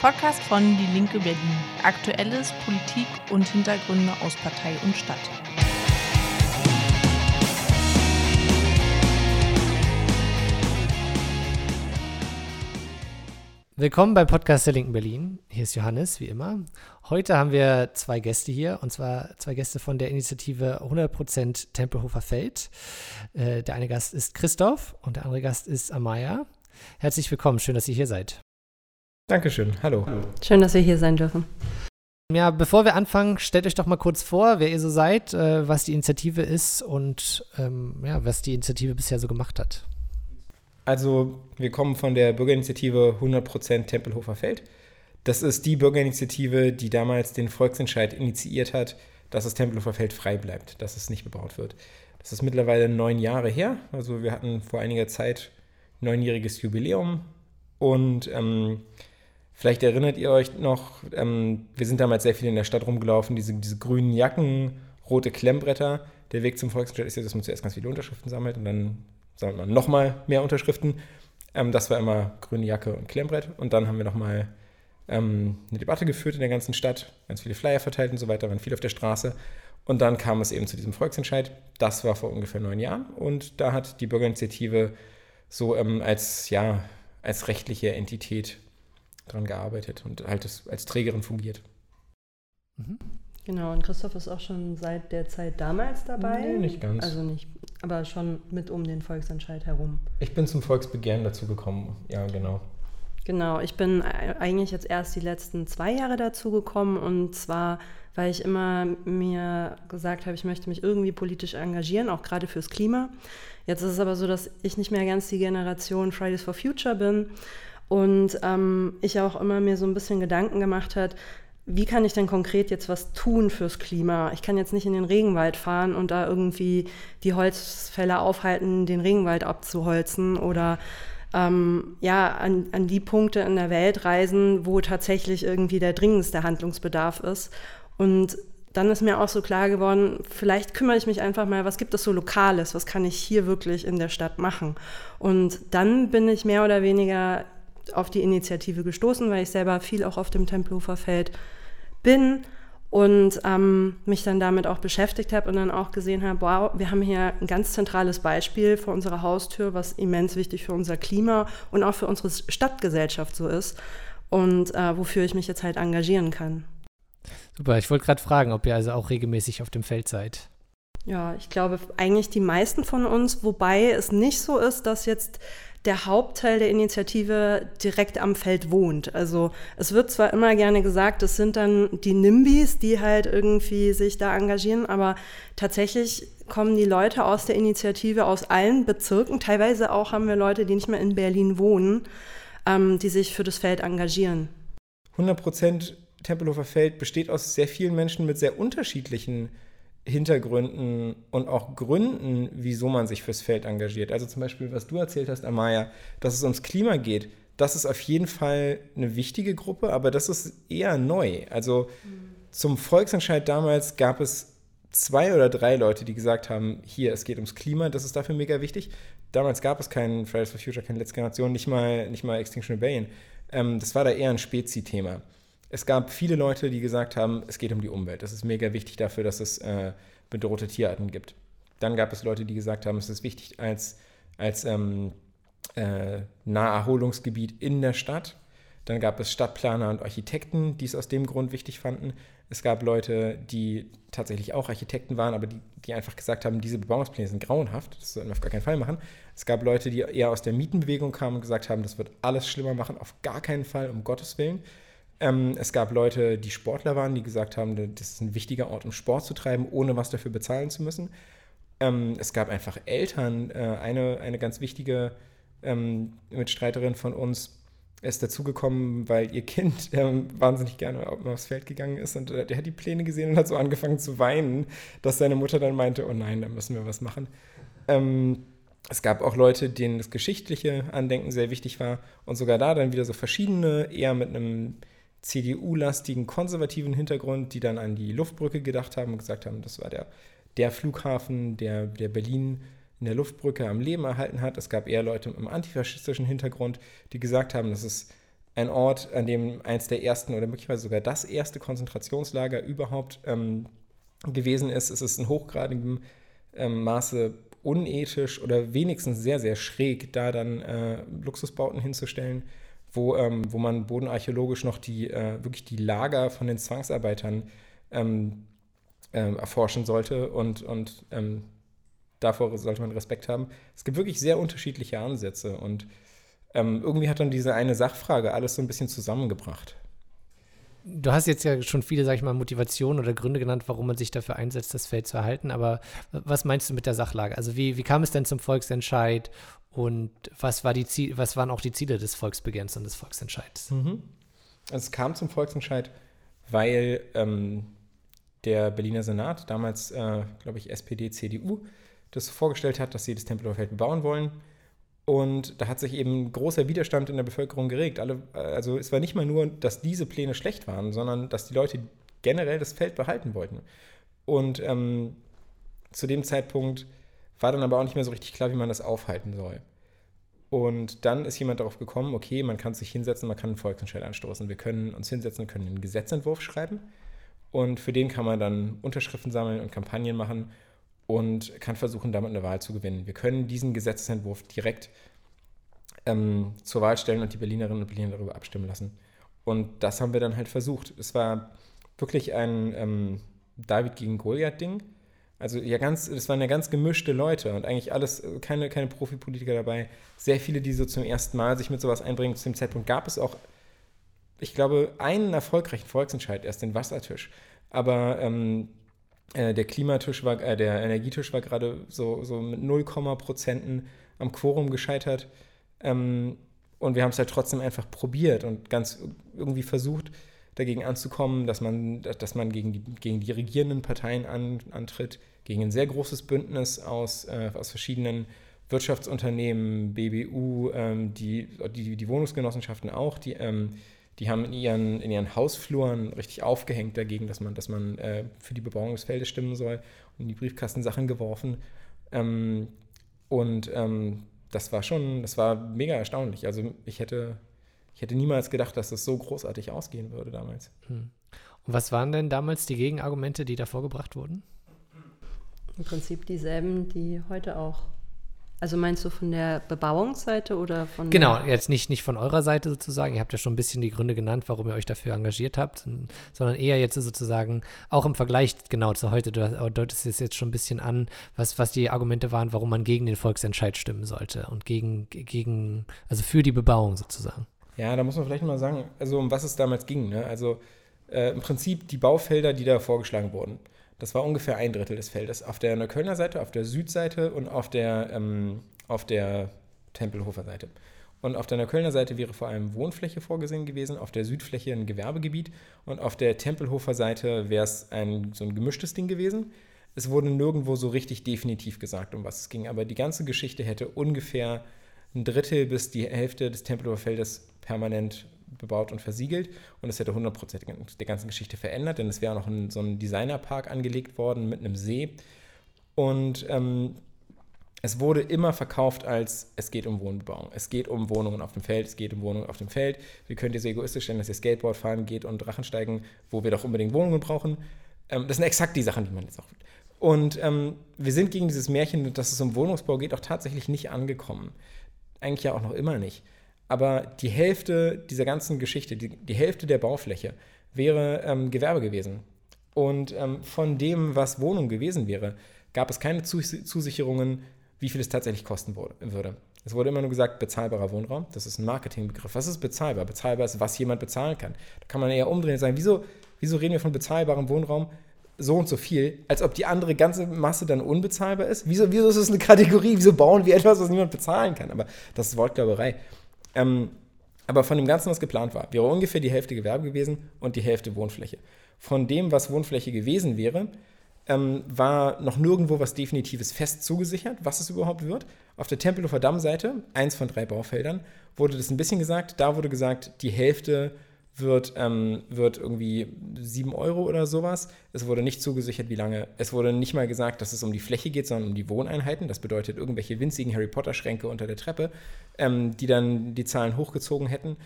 Podcast von Die Linke Berlin. Aktuelles, Politik und Hintergründe aus Partei und Stadt. Willkommen beim Podcast der Linken Berlin. Hier ist Johannes, wie immer. Heute haben wir zwei Gäste hier, und zwar zwei Gäste von der Initiative 100% Tempelhofer Feld. Äh, der eine Gast ist Christoph und der andere Gast ist Amaya. Herzlich willkommen, schön, dass ihr hier seid. Dankeschön, hallo. Schön, dass wir hier sein dürfen. Ja, bevor wir anfangen, stellt euch doch mal kurz vor, wer ihr so seid, äh, was die Initiative ist und ähm, ja, was die Initiative bisher so gemacht hat. Also, wir kommen von der Bürgerinitiative 100% Tempelhofer Feld. Das ist die Bürgerinitiative, die damals den Volksentscheid initiiert hat, dass das Tempelhofer Feld frei bleibt, dass es nicht bebaut wird. Das ist mittlerweile neun Jahre her. Also, wir hatten vor einiger Zeit neunjähriges Jubiläum und ähm, vielleicht erinnert ihr euch noch, ähm, wir sind damals sehr viel in der Stadt rumgelaufen, diese, diese grünen Jacken, rote Klemmbretter. Der Weg zum Volksentscheid ist ja, dass man zuerst ganz viele Unterschriften sammelt und dann sagen wir nochmal mehr Unterschriften. Ähm, das war immer grüne Jacke und Klemmbrett. Und dann haben wir nochmal ähm, eine Debatte geführt in der ganzen Stadt, ganz viele Flyer verteilt und so weiter, waren viel auf der Straße. Und dann kam es eben zu diesem Volksentscheid. Das war vor ungefähr neun Jahren. Und da hat die Bürgerinitiative so ähm, als, ja, als rechtliche Entität daran gearbeitet und halt als Trägerin fungiert. Mhm. Genau, und Christoph ist auch schon seit der Zeit damals dabei. Nee, nicht ganz. Also nicht, aber schon mit um den Volksentscheid herum. Ich bin zum Volksbegehren dazu gekommen, ja, genau. Genau, ich bin eigentlich jetzt erst die letzten zwei Jahre dazu gekommen und zwar, weil ich immer mir gesagt habe, ich möchte mich irgendwie politisch engagieren, auch gerade fürs Klima. Jetzt ist es aber so, dass ich nicht mehr ganz die Generation Fridays for Future bin und ähm, ich auch immer mir so ein bisschen Gedanken gemacht hat, wie kann ich denn konkret jetzt was tun fürs Klima? Ich kann jetzt nicht in den Regenwald fahren und da irgendwie die Holzfäller aufhalten, den Regenwald abzuholzen oder ähm, ja, an, an die Punkte in der Welt reisen, wo tatsächlich irgendwie der dringendste Handlungsbedarf ist. Und dann ist mir auch so klar geworden, vielleicht kümmere ich mich einfach mal, was gibt es so Lokales, was kann ich hier wirklich in der Stadt machen? Und dann bin ich mehr oder weniger auf die Initiative gestoßen, weil ich selber viel auch auf dem Tempelhofer Feld bin und ähm, mich dann damit auch beschäftigt habe und dann auch gesehen habe, wow, wir haben hier ein ganz zentrales Beispiel vor unserer Haustür, was immens wichtig für unser Klima und auch für unsere Stadtgesellschaft so ist und äh, wofür ich mich jetzt halt engagieren kann. Super, ich wollte gerade fragen, ob ihr also auch regelmäßig auf dem Feld seid. Ja, ich glaube eigentlich die meisten von uns, wobei es nicht so ist, dass jetzt der Hauptteil der Initiative direkt am Feld wohnt. Also es wird zwar immer gerne gesagt, es sind dann die NIMBYs, die halt irgendwie sich da engagieren, aber tatsächlich kommen die Leute aus der Initiative aus allen Bezirken. Teilweise auch haben wir Leute, die nicht mehr in Berlin wohnen, ähm, die sich für das Feld engagieren. 100 Prozent Tempelhofer Feld besteht aus sehr vielen Menschen mit sehr unterschiedlichen Hintergründen und auch Gründen, wieso man sich fürs Feld engagiert. Also zum Beispiel, was du erzählt hast, Amaya, dass es ums Klima geht, das ist auf jeden Fall eine wichtige Gruppe, aber das ist eher neu. Also zum Volksentscheid damals gab es zwei oder drei Leute, die gesagt haben, hier, es geht ums Klima, das ist dafür mega wichtig. Damals gab es keinen Fridays for Future, keine letzte Generation, nicht mal, nicht mal Extinction Rebellion. Ähm, das war da eher ein Spezi-Thema. Es gab viele Leute, die gesagt haben, es geht um die Umwelt. Das ist mega wichtig dafür, dass es äh, bedrohte Tierarten gibt. Dann gab es Leute, die gesagt haben, es ist wichtig als, als ähm, äh, Naherholungsgebiet in der Stadt. Dann gab es Stadtplaner und Architekten, die es aus dem Grund wichtig fanden. Es gab Leute, die tatsächlich auch Architekten waren, aber die, die einfach gesagt haben, diese Bebauungspläne sind grauenhaft, das sollten wir auf gar keinen Fall machen. Es gab Leute, die eher aus der Mietenbewegung kamen und gesagt haben, das wird alles schlimmer machen, auf gar keinen Fall, um Gottes Willen. Ähm, es gab Leute, die Sportler waren, die gesagt haben, das ist ein wichtiger Ort, um Sport zu treiben, ohne was dafür bezahlen zu müssen. Ähm, es gab einfach Eltern. Äh, eine, eine ganz wichtige ähm, Mitstreiterin von uns ist dazugekommen, weil ihr Kind ähm, wahnsinnig gerne aufs Feld gegangen ist und äh, der hat die Pläne gesehen und hat so angefangen zu weinen, dass seine Mutter dann meinte, oh nein, da müssen wir was machen. Ähm, es gab auch Leute, denen das geschichtliche Andenken sehr wichtig war und sogar da dann wieder so verschiedene, eher mit einem CDU-lastigen konservativen Hintergrund, die dann an die Luftbrücke gedacht haben und gesagt haben, das war der, der Flughafen, der, der Berlin in der Luftbrücke am Leben erhalten hat. Es gab eher Leute mit einem antifaschistischen Hintergrund, die gesagt haben, das ist ein Ort, an dem eins der ersten oder möglicherweise sogar das erste Konzentrationslager überhaupt ähm, gewesen ist. Es ist in hochgradigem ähm, Maße unethisch oder wenigstens sehr, sehr schräg, da dann äh, Luxusbauten hinzustellen, wo, ähm, wo man bodenarchäologisch noch die, äh, wirklich die Lager von den Zwangsarbeitern ähm, äh, erforschen sollte und, und ähm, davor sollte man Respekt haben. Es gibt wirklich sehr unterschiedliche Ansätze und ähm, irgendwie hat dann diese eine Sachfrage alles so ein bisschen zusammengebracht. Du hast jetzt ja schon viele, sag ich mal, Motivationen oder Gründe genannt, warum man sich dafür einsetzt, das Feld zu erhalten. Aber was meinst du mit der Sachlage? Also wie, wie kam es denn zum Volksentscheid und was, war die Ziel, was waren auch die Ziele des Volksbegehrens und des Volksentscheids? Mhm. Also es kam zum Volksentscheid, weil ähm, der Berliner Senat, damals, äh, glaube ich, SPD, CDU, das vorgestellt hat, dass sie das Tempelhofer Feld bebauen wollen. Und da hat sich eben großer Widerstand in der Bevölkerung geregt. Alle, also es war nicht mal nur, dass diese Pläne schlecht waren, sondern dass die Leute generell das Feld behalten wollten. Und ähm, zu dem Zeitpunkt war dann aber auch nicht mehr so richtig klar, wie man das aufhalten soll. Und dann ist jemand darauf gekommen, okay, man kann sich hinsetzen, man kann einen Volksentscheid anstoßen. Wir können uns hinsetzen, können einen Gesetzentwurf schreiben. Und für den kann man dann Unterschriften sammeln und Kampagnen machen und kann versuchen, damit eine Wahl zu gewinnen. Wir können diesen Gesetzentwurf direkt ähm, zur Wahl stellen und die Berlinerinnen und Berliner darüber abstimmen lassen. Und das haben wir dann halt versucht. Es war wirklich ein ähm, David gegen Goliath-Ding. Also ja, ganz, es waren ja ganz gemischte Leute und eigentlich alles, keine, keine Profipolitiker dabei. Sehr viele, die so zum ersten Mal sich mit sowas einbringen. Zu dem Zeitpunkt gab es auch, ich glaube, einen erfolgreichen Volksentscheid, erst den Wassertisch. Aber ähm, äh, der Klimatisch war, äh, der Energietisch war gerade so, so mit 0, Prozenten am Quorum gescheitert. Ähm, und wir haben es halt trotzdem einfach probiert und ganz irgendwie versucht, dagegen anzukommen, dass man, dass man gegen, die, gegen die regierenden Parteien an, antritt, gegen ein sehr großes Bündnis aus, äh, aus verschiedenen Wirtschaftsunternehmen, BBU, ähm, die, die, die Wohnungsgenossenschaften auch, die ähm, die haben in ihren, in ihren Hausfluren richtig aufgehängt dagegen, dass man, dass man äh, für die Bebauung des Feldes stimmen soll und in die Briefkasten Sachen geworfen. Ähm, und ähm, das war schon, das war mega erstaunlich. Also ich hätte, ich hätte niemals gedacht, dass das so großartig ausgehen würde damals. Hm. Und was waren denn damals die Gegenargumente, die da vorgebracht wurden? Im Prinzip dieselben, die heute auch also meinst du von der Bebauungsseite oder von Genau, jetzt nicht, nicht von eurer Seite sozusagen. Ihr habt ja schon ein bisschen die Gründe genannt, warum ihr euch dafür engagiert habt, sondern eher jetzt sozusagen auch im Vergleich genau zu heute. Du deutest es jetzt schon ein bisschen an, was, was die Argumente waren, warum man gegen den Volksentscheid stimmen sollte und gegen, gegen also für die Bebauung sozusagen. Ja, da muss man vielleicht mal sagen, also um was es damals ging. Ne? Also äh, im Prinzip die Baufelder, die da vorgeschlagen wurden. Das war ungefähr ein Drittel des Feldes. Auf der Neuköllner Seite, auf der Südseite und auf der, ähm, auf der Tempelhofer Seite. Und auf der Neuköllner Seite wäre vor allem Wohnfläche vorgesehen gewesen, auf der Südfläche ein Gewerbegebiet und auf der Tempelhofer Seite wäre es ein, so ein gemischtes Ding gewesen. Es wurde nirgendwo so richtig definitiv gesagt, um was es ging, aber die ganze Geschichte hätte ungefähr ein Drittel bis die Hälfte des Tempelhofer Feldes permanent bebaut und versiegelt und es hätte 100% der ganzen Geschichte verändert, denn es wäre noch ein, so ein Designerpark angelegt worden mit einem See und ähm, es wurde immer verkauft als, es geht um Wohnbebauung, es geht um Wohnungen auf dem Feld, es geht um Wohnungen auf dem Feld. Wie könnt ihr so egoistisch stellen, dass ihr Skateboard fahren geht und Drachen steigen, wo wir doch unbedingt Wohnungen brauchen? Ähm, das sind exakt die Sachen, die man jetzt auch. Und ähm, wir sind gegen dieses Märchen, dass es um Wohnungsbau geht, auch tatsächlich nicht angekommen. Eigentlich ja auch noch immer nicht aber die Hälfte dieser ganzen Geschichte, die, die Hälfte der Baufläche wäre ähm, Gewerbe gewesen. Und ähm, von dem, was Wohnung gewesen wäre, gab es keine Zus Zusicherungen, wie viel es tatsächlich kosten würde. Es wurde immer nur gesagt, bezahlbarer Wohnraum. Das ist ein Marketingbegriff. Was ist bezahlbar? Bezahlbar ist, was jemand bezahlen kann. Da kann man eher umdrehen und sagen, wieso, wieso reden wir von bezahlbarem Wohnraum? so und so viel, als ob die andere ganze Masse dann unbezahlbar ist. Wieso, wieso ist das eine Kategorie? Wieso bauen wir etwas, was niemand bezahlen kann? Aber das ist Wortglauberei. Ähm, aber von dem Ganzen, was geplant war, wäre ungefähr die Hälfte Gewerbe gewesen und die Hälfte Wohnfläche. Von dem, was Wohnfläche gewesen wäre, ähm, war noch nirgendwo was Definitives fest zugesichert, was es überhaupt wird. Auf der Tempelhofer Dammseite, eins von drei Baufeldern, wurde das ein bisschen gesagt. Da wurde gesagt, die Hälfte wird, ähm, wird irgendwie 7 Euro oder sowas. Es wurde nicht zugesichert, wie lange. Es wurde nicht mal gesagt, dass es um die Fläche geht, sondern um die Wohneinheiten. Das bedeutet irgendwelche winzigen Harry Potter-Schränke unter der Treppe, ähm, die dann die Zahlen hochgezogen hätten.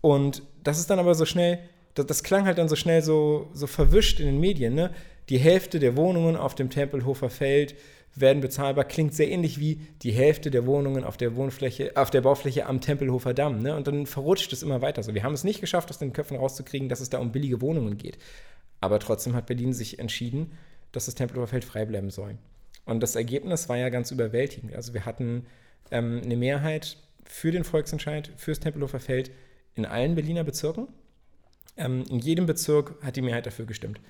Und das ist dann aber so schnell, das, das klang halt dann so schnell so, so verwischt in den Medien. Ne? Die Hälfte der Wohnungen auf dem Tempelhofer Feld werden bezahlbar, klingt sehr ähnlich wie die Hälfte der Wohnungen auf der Wohnfläche, auf der Baufläche am Tempelhofer Damm. Ne? Und dann verrutscht es immer weiter. So, wir haben es nicht geschafft, aus den Köpfen rauszukriegen, dass es da um billige Wohnungen geht. Aber trotzdem hat Berlin sich entschieden, dass das Tempelhofer Feld frei bleiben soll. Und das Ergebnis war ja ganz überwältigend. Also wir hatten ähm, eine Mehrheit für den Volksentscheid, fürs Tempelhofer Feld in allen Berliner Bezirken. Ähm, in jedem Bezirk hat die Mehrheit dafür gestimmt.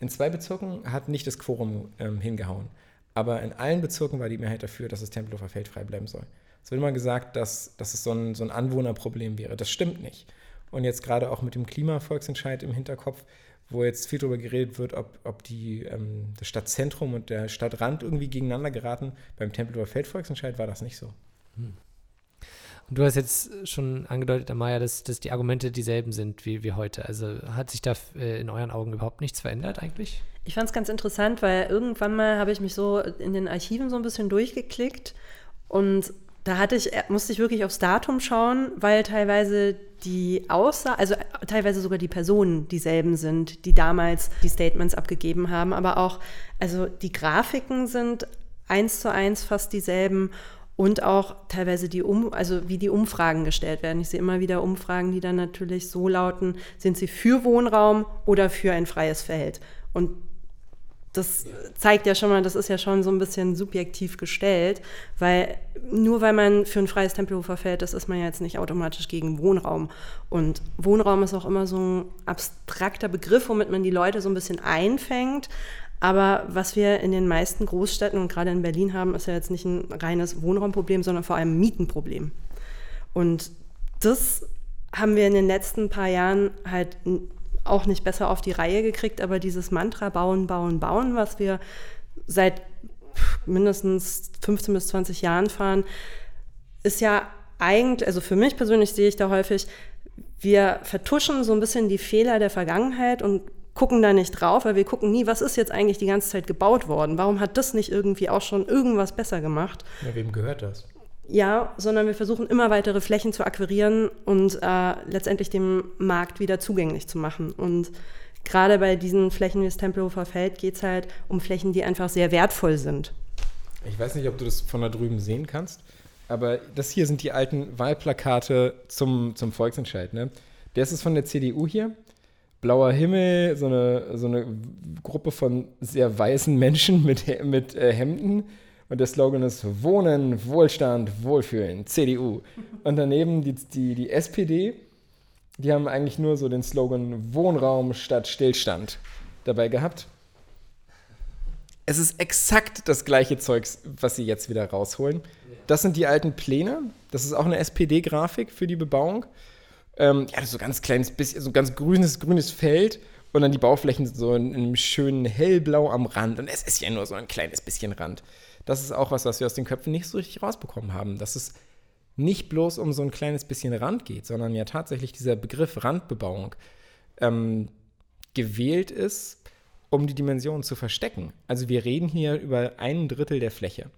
In zwei Bezirken hat nicht das Quorum ähm, hingehauen. Aber in allen Bezirken war die Mehrheit dafür, dass das Tempelhofer Feld frei bleiben soll. Es wird immer gesagt, dass, dass es so ein, so ein Anwohnerproblem wäre. Das stimmt nicht. Und jetzt gerade auch mit dem Klimavolksentscheid im Hinterkopf, wo jetzt viel darüber geredet wird, ob, ob die, ähm, das Stadtzentrum und der Stadtrand irgendwie gegeneinander geraten. Beim Tempelhofer Feldvolksentscheid war das nicht so. Hm. Und du hast jetzt schon angedeutet, Amaya, dass, dass die Argumente dieselben sind wie, wie heute. Also hat sich da äh, in euren Augen überhaupt nichts verändert eigentlich? Ich fand es ganz interessant, weil irgendwann mal habe ich mich so in den Archiven so ein bisschen durchgeklickt und da hatte ich, musste ich wirklich aufs Datum schauen, weil teilweise die Aussage, also teilweise sogar die Personen dieselben sind, die damals die Statements abgegeben haben, aber auch, also die Grafiken sind eins zu eins fast dieselben und auch teilweise die um, also wie die Umfragen gestellt werden. Ich sehe immer wieder Umfragen, die dann natürlich so lauten, sind sie für Wohnraum oder für ein freies Feld? Und das zeigt ja schon mal, das ist ja schon so ein bisschen subjektiv gestellt, weil nur weil man für ein freies Tempelhofer Feld ist, ist man ja jetzt nicht automatisch gegen Wohnraum. Und Wohnraum ist auch immer so ein abstrakter Begriff, womit man die Leute so ein bisschen einfängt. Aber was wir in den meisten Großstädten und gerade in Berlin haben, ist ja jetzt nicht ein reines Wohnraumproblem, sondern vor allem ein Mietenproblem. Und das haben wir in den letzten paar Jahren halt auch nicht besser auf die Reihe gekriegt, aber dieses Mantra bauen, bauen, bauen, was wir seit mindestens 15 bis 20 Jahren fahren, ist ja eigentlich, also für mich persönlich sehe ich da häufig, wir vertuschen so ein bisschen die Fehler der Vergangenheit und gucken da nicht drauf, weil wir gucken nie, was ist jetzt eigentlich die ganze Zeit gebaut worden? Warum hat das nicht irgendwie auch schon irgendwas besser gemacht? Ja, wem gehört das? Ja, sondern wir versuchen immer weitere Flächen zu akquirieren und äh, letztendlich dem Markt wieder zugänglich zu machen. Und gerade bei diesen Flächen wie das Tempelhofer Feld geht es halt um Flächen, die einfach sehr wertvoll sind. Ich weiß nicht, ob du das von da drüben sehen kannst, aber das hier sind die alten Wahlplakate zum, zum Volksentscheid. Ne? Der ist von der CDU hier. Blauer Himmel, so eine, so eine Gruppe von sehr weißen Menschen mit, mit äh, Hemden und der Slogan ist Wohnen, Wohlstand, Wohlfühlen, CDU. Und daneben die, die, die SPD, die haben eigentlich nur so den Slogan Wohnraum statt Stillstand dabei gehabt. Es ist exakt das gleiche Zeugs, was sie jetzt wieder rausholen. Das sind die alten Pläne. Das ist auch eine SPD-Grafik für die Bebauung. Ähm, ja, so ganz kleines bisschen, so ganz grünes, grünes Feld und dann die Bauflächen so in einem schönen hellblau am Rand. Und es ist ja nur so ein kleines bisschen Rand das ist auch was, was wir aus den Köpfen nicht so richtig rausbekommen haben. Dass es nicht bloß um so ein kleines bisschen Rand geht, sondern ja tatsächlich dieser Begriff Randbebauung ähm, gewählt ist, um die Dimensionen zu verstecken. Also wir reden hier über ein Drittel der Fläche.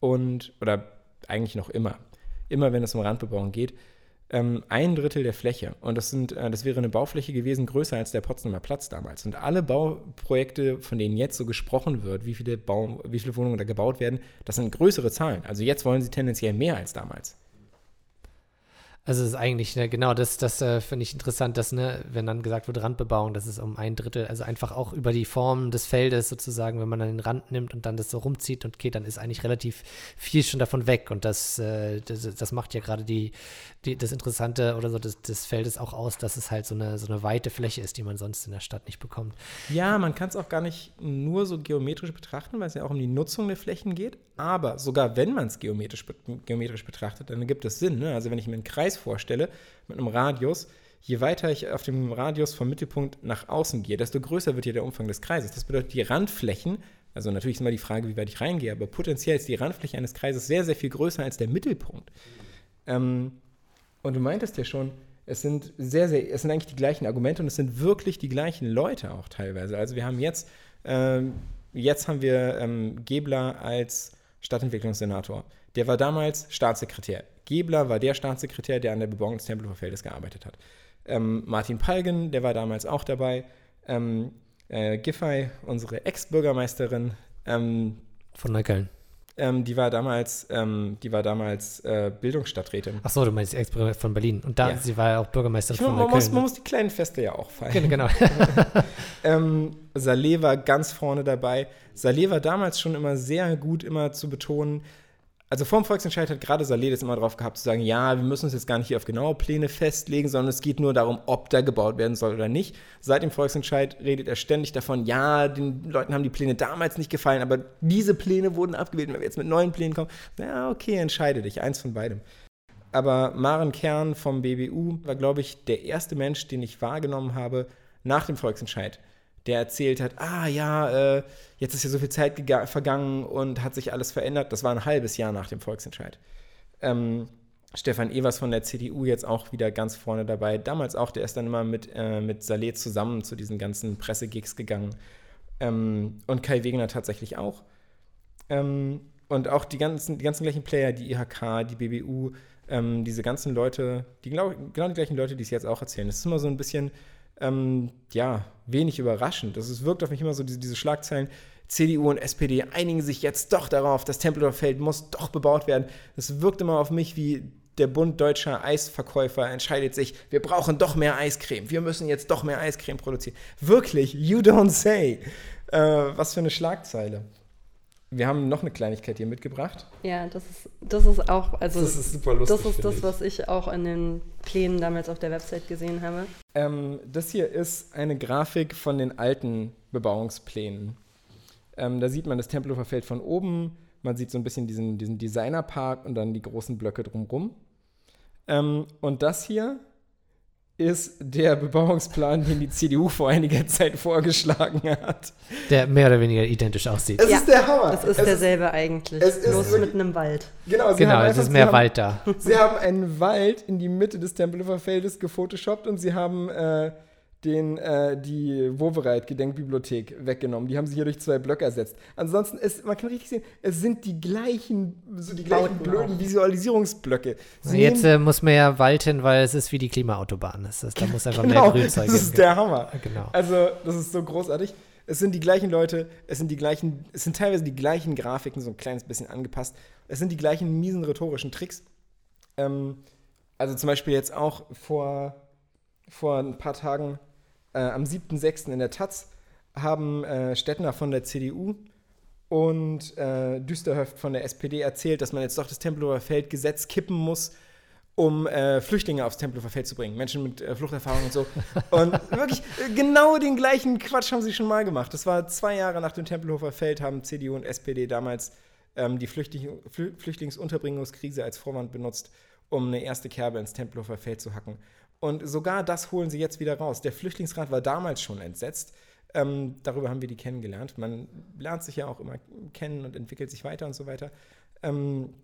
Und, oder eigentlich noch immer, immer wenn es um Randbebauung geht, ähm, ein Drittel der Fläche. Und das, sind, äh, das wäre eine Baufläche gewesen, größer als der Potsdamer Platz damals. Und alle Bauprojekte, von denen jetzt so gesprochen wird, wie viele, Bau, wie viele Wohnungen da gebaut werden, das sind größere Zahlen. Also jetzt wollen sie tendenziell mehr als damals. Also ist eigentlich, ne, genau, das, das äh, finde ich interessant, dass, ne, wenn dann gesagt wird Randbebauung, das ist um ein Drittel, also einfach auch über die Form des Feldes sozusagen, wenn man dann den Rand nimmt und dann das so rumzieht und geht, dann ist eigentlich relativ viel schon davon weg. Und das, äh, das, das, macht ja gerade die, die, das Interessante oder so des, des Feldes auch aus, dass es halt so eine, so eine weite Fläche ist, die man sonst in der Stadt nicht bekommt. Ja, man kann es auch gar nicht nur so geometrisch betrachten, weil es ja auch um die Nutzung der Flächen geht. Aber sogar wenn man es geometrisch, geometrisch betrachtet, dann gibt es Sinn. Ne? Also wenn ich mir einen Kreis vorstelle mit einem Radius, je weiter ich auf dem Radius vom Mittelpunkt nach außen gehe, desto größer wird hier der Umfang des Kreises. Das bedeutet, die Randflächen, also natürlich ist immer die Frage, wie weit ich reingehe, aber potenziell ist die Randfläche eines Kreises sehr, sehr viel größer als der Mittelpunkt. Ähm, und du meintest ja schon, es sind sehr, sehr, es sind eigentlich die gleichen Argumente und es sind wirklich die gleichen Leute auch teilweise. Also wir haben jetzt, ähm, jetzt haben wir ähm, Gebler als Stadtentwicklungssenator. Der war damals Staatssekretär. Gebler war der Staatssekretär, der an der Bebauung des Tempelhofer Feldes gearbeitet hat. Ähm, Martin Palgen, der war damals auch dabei. Ähm, äh, Giffey, unsere Ex-Bürgermeisterin, ähm, Von Neukölln. Ähm, die war damals, ähm, die war damals äh, Bildungsstadträtin. Achso, du meinst die Ex-Bürgermeisterin von Berlin. Und da, Ja. sie war ja auch Bürgermeisterin von man, muss, Neukölln. man muss die kleinen Feste ja auch feiern. Genau, genau. Ähm, Saleh war ganz vorne dabei. Saleh war damals schon immer sehr gut, immer zu betonen. Also vor dem Volksentscheid hat gerade Saleh das immer drauf gehabt, zu sagen, ja, wir müssen uns jetzt gar nicht hier auf genaue Pläne festlegen, sondern es geht nur darum, ob da gebaut werden soll oder nicht. Seit dem Volksentscheid redet er ständig davon, ja, den Leuten haben die Pläne damals nicht gefallen, aber diese Pläne wurden abgewählt. Wenn wir jetzt mit neuen Plänen kommen, ja, okay, entscheide dich, eins von beidem. Aber Maren Kern vom BBU war, glaube ich, der erste Mensch, den ich wahrgenommen habe nach dem Volksentscheid, der erzählt hat, ah ja, äh, jetzt ist ja so viel Zeit vergangen und hat sich alles verändert. Das war ein halbes Jahr nach dem Volksentscheid. Ähm, Stefan Evers von der CDU jetzt auch wieder ganz vorne dabei. Damals auch, der ist dann immer mit, äh, mit Saleh zusammen zu diesen ganzen Pressegigs gegangen. Ähm, und Kai Wegener tatsächlich auch. Ähm, und auch die ganzen, die ganzen gleichen Player, die IHK, die BBU, ähm, diese ganzen Leute, die genau, genau die gleichen Leute, die es jetzt auch erzählen. Das ist immer so ein bisschen, ähm, ja, wenig überraschend. Ist, wirkt auf mich immer so, diese, diese Schlagzeilen, CDU und SPD einigen sich jetzt doch darauf, das Tempelhofer Feld muss doch bebaut werden. Das wirkt immer auf mich wie der Bund deutscher Eisverkäufer entscheidet sich, wir brauchen doch mehr Eiscreme, wir müssen jetzt doch mehr Eiscreme produzieren. Wirklich, you don't say. Äh, was für eine Schlagzeile. Wir haben noch eine Kleinigkeit hier mitgebracht. Ja, das ist, das ist auch, also Das ist super lustig, das ist das, ich. was ich auch in den Plänen damals auf der Website gesehen habe. Ähm, das hier ist eine Grafik von den alten Bebauungsplänen. Ähm, da sieht man das Tempelhofer Feld von oben, man sieht so ein bisschen diesen, diesen Designerpark und dann die großen Blöcke drumrum. Ähm, und das hier ist der Bebauungsplan, den die CDU vor einiger Zeit vorgeschlagen hat. Der mehr oder weniger identisch aussieht. Es Ja, ist der Hammer. Das ist es derselbe eigentlich. es ist Bloß mit einem Wald. genau, sie genau, haben es einfach- ist sie mehr haben, Wald da. Sie haben einen Wald in die Mitte des Tempelhofer Feldes gefotoshoppt und sie haben äh, den, äh, die Wovereit-Gedenkbibliothek weggenommen. Die haben sie hier durch zwei Blöcke ersetzt. Ansonsten, es, man kann richtig sehen, es sind die gleichen, so die gleichen blöden auch. Visualisierungsblöcke. Sie Jetzt äh, muss man ja Wald hin, weil es ist wie die Klimaautobahn. Das ist, da muss einfach genau, mehr Grünzeug das ist der Hammer. Genau. Also, das ist so großartig. Es sind die gleichen Leute, es sind die gleichen, es sind teilweise die gleichen Grafiken, so ein kleines bisschen angepasst. Es sind die gleichen miesen rhetorischen Tricks. Ähm, also zum Beispiel jetzt auch vor, vor ein paar Tagen, äh, am 7.6. in der Taz, haben äh, Stettner von der CDU und äh, Düsterhöft von der SPD erzählt, dass man jetzt doch das Tempelhofer Feldgesetz kippen muss, um äh, Flüchtlinge aufs Tempelhofer Feld zu bringen. Menschen mit äh, Fluchterfahrung und so. Und wirklich äh, genau den gleichen Quatsch haben sie schon mal gemacht. Das war zwei Jahre nach dem Tempelhofer Feld, haben CDU und SPD damals ähm, die Flüchtling Flü Flüchtlingsunterbringungskrise als Vorwand benutzt, um eine erste Kerbe ins Tempelhofer Feld zu hacken. Und sogar das holen sie jetzt wieder raus. Der Flüchtlingsrat war damals schon entsetzt. Ähm, darüber haben wir die kennengelernt. Man lernt sich ja auch immer kennen und entwickelt sich weiter und so weiter. Ähm,